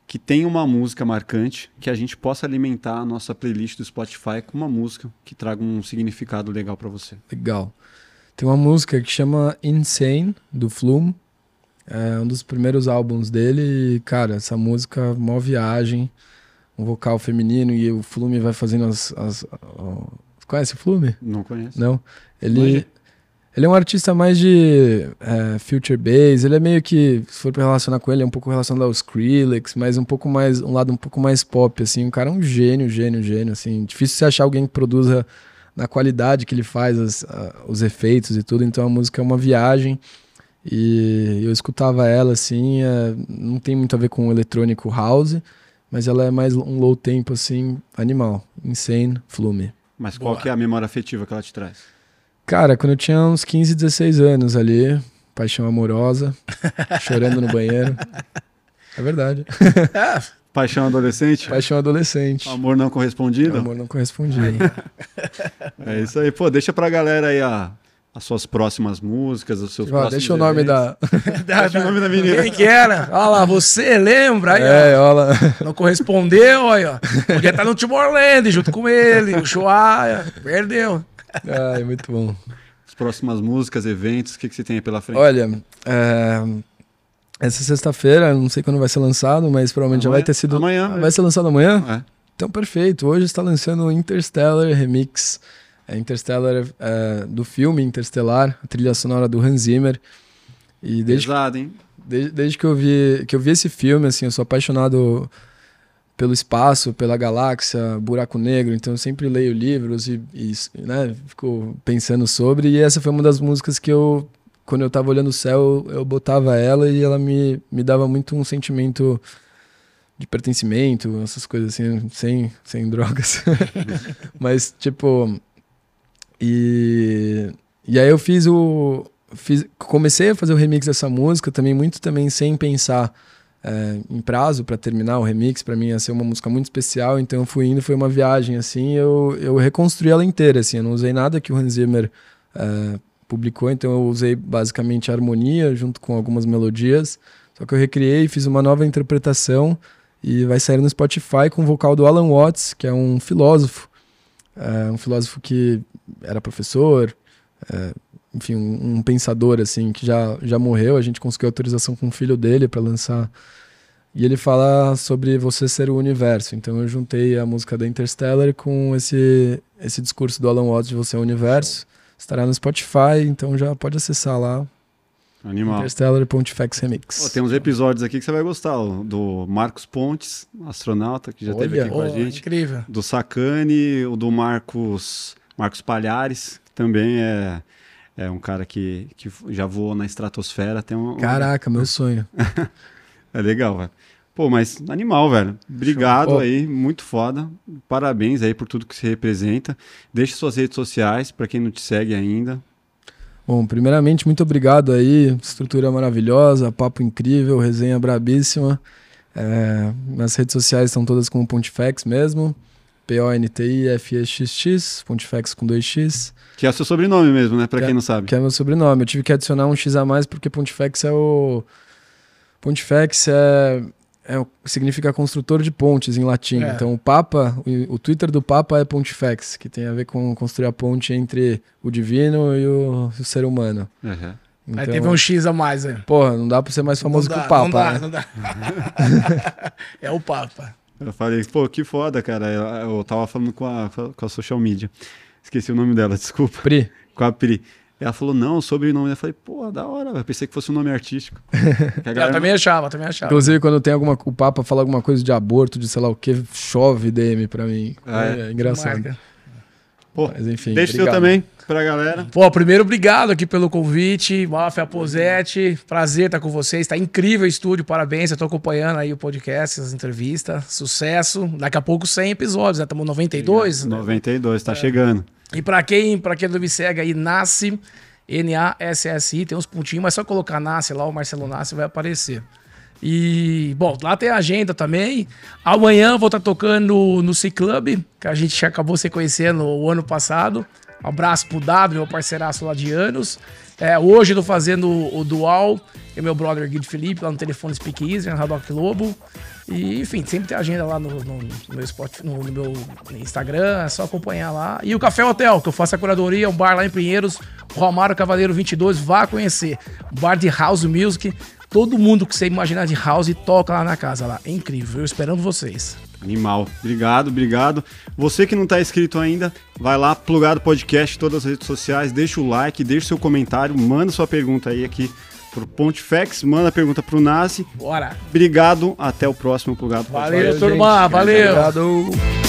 que tem uma música marcante, que a gente possa alimentar a nossa playlist do Spotify com uma música que traga um significado legal pra você. Legal. Tem uma música que chama Insane, do Flume. É um dos primeiros álbuns dele. E, cara, essa música, mó viagem. Um vocal feminino e o Flume vai fazendo as. as Conhece o Flume? Não conhece? Não. Ele, Manja. ele é um artista mais de é, future bass. Ele é meio que, se for pra relacionar com ele, é um pouco relacionado ao Skrillex, mas um pouco mais, um lado um pouco mais pop, assim. O cara é um gênio, gênio, gênio, assim. Difícil você achar alguém que produza na qualidade que ele faz as- a- os efeitos e tudo. Então a música é uma viagem. E eu escutava ela, assim, é, não tem muito a ver com o eletrônico house, mas ela é mais um low tempo, assim, animal. Insane, Flume. Mas qual Boa. que é a memória afetiva que ela te traz? Cara, quando eu tinha uns 15, 16 anos ali, paixão amorosa, chorando no banheiro. É verdade. Paixão adolescente? Paixão adolescente. Amor não correspondido? Amor não correspondido. é isso aí. Pô, deixa pra galera aí a, as suas próximas músicas, os seus próximos deixa o nome da. deixa o nome da menina. Quem que era? Olha lá, você lembra? Aí, É, ó. olha lá. Não correspondeu, olha, ó. Podia estar no Timor-Leste junto com ele, o Shoah, perdeu. Ai, muito bom. As próximas músicas, eventos, o que, que você tem aí pela frente? Olha, é, essa sexta-feira, não sei quando vai ser lançado, mas provavelmente já Amanhã- vai ter sido. amanhã, Ah, né? Vai ser lançado amanhã? É. Então, perfeito. Hoje está lançando o Interstellar Remix. É Interstellar é, do filme Interstellar, a trilha sonora do Hans Zimmer. E desde, Pesado, hein? desde, desde que, eu vi, que eu vi esse filme, assim, eu sou apaixonado pelo espaço, pela galáxia, buraco negro, então eu sempre leio livros e, e né, fico pensando sobre. E essa foi uma das músicas que eu, quando eu tava olhando o céu, eu botava ela e ela me, me dava muito um sentimento de pertencimento, essas coisas assim, sem, sem drogas. Mas, tipo. E, e aí eu fiz o. Fiz, comecei a fazer o remix dessa música também, muito também sem pensar é, em prazo para terminar o remix. Para mim ia ser uma música muito especial, então eu fui indo, foi uma viagem assim. Eu, eu reconstruí ela inteira, assim. Eu não usei nada que o Hans Zimmer é, publicou, então eu usei basicamente a harmonia junto com algumas melodias. Só que eu recriei, fiz uma nova interpretação e vai sair no Spotify com o vocal do Alan Watts, que é um filósofo, é, um filósofo que era professor, é, enfim, um, um pensador assim que já, já morreu. A gente conseguiu autorização com o filho dele para lançar. E ele fala sobre você ser o universo. Então eu juntei a música da Interstellar com esse esse discurso do Alan Watts de você é o universo. Estará no Spotify, então já pode acessar lá. Animal. Interstellar Pontifex Remix. Pô, tem uns episódios aqui que você vai gostar, ó, do Marcos Pontes, astronauta, que já esteve Olha. aqui com a Oh, gente. incrível. Do Sacani, o do Marcos, Marcos Palhares, que também é, é um cara que, que já voou na estratosfera. Tem um, Caraca, meu sonho. É legal, velho. Pô, mas animal, velho. Obrigado Show. aí, muito foda. Parabéns aí por tudo que você representa. Deixe suas redes sociais para quem não te segue ainda. Bom, primeiramente, muito obrigado aí. Estrutura maravilhosa, papo incrível, resenha brabíssima. É, nas redes sociais estão todas com o Pontifex mesmo. P-O-N-T-I-F-E-X-X, Pontifex com 2X, Que é o seu sobrenome mesmo, né? Pra Que quem não sabe. que é meu sobrenome. Eu tive que adicionar um X a mais porque Pontifex é o. Pontifex é. É significa construtor de pontes em latim. É. Então o Papa, o, o Twitter do Papa é Pontifex, que tem a ver com construir a ponte entre o divino e o, o ser humano. Uhum. Então, Aí teve um X a mais, né? Porra, não dá pra ser mais famoso Não que dá, o Papa. Não dá, né? não dá. é o Papa. Eu falei, pô, que foda, cara. Eu, eu tava falando com a, com a social media. Esqueci o nome dela, desculpa. Pri, Com a Pri. Ela falou, não, o sobrenome. Eu falei, pô, da hora, velho. Pensei que fosse um nome artístico. Eu também achava, também achava. inclusive quando tem alguma. O Papa fala alguma coisa de aborto, de sei lá o que, chove DM pra mim. Ah, é, é? engraçado. Marca. Pô, Mas enfim. deixa o seu obrigado. também pra galera. Pô, primeiro, obrigado aqui pelo convite. Máfia Posete, prazer estar com vocês. Tá incrível o estúdio, parabéns. Eu tô acompanhando aí o podcast, as entrevistas. Sucesso. Daqui a pouco 100 episódios, né? Estamos 92. né? 92, tá chegando. E pra quem, pra quem não me segue aí, Nasce, N-A-S-S-I, tem uns pontinhos, mas só colocar Nasce lá, o Marcelo Nasce vai aparecer. E, bom, lá tem a agenda também. Amanhã vou estar tocando no, no C-Club, que a gente acabou se conhecendo o ano passado. Um abraço pro W, meu parceiraço lá de anos. É, hoje eu tô fazendo o, Dual, e meu brother Guido Felipe, lá no telefone Speak Easy, na Radoc Lobo. E, enfim, sempre tem agenda lá no, no, no meu, Spot, no, no meu Instagram, é só acompanhar lá. E o Café Hotel, que eu faço a curadoria, um bar lá em Pinheiros, Romário Cavaleiro 22, vá conhecer. Bar de House Music, todo mundo que você imaginar de house toca lá na casa lá. É incrível, eu esperando vocês. Animal. Obrigado, obrigado. Você que não tá inscrito ainda, vai lá, plugado podcast, todas as redes sociais, deixa o like, deixa o seu comentário, manda sua pergunta aí aqui pro Pontifex, manda a pergunta pro Nasi. Bora! Obrigado, até o próximo plugado podcast. Valeu, turma, valeu! Obrigado.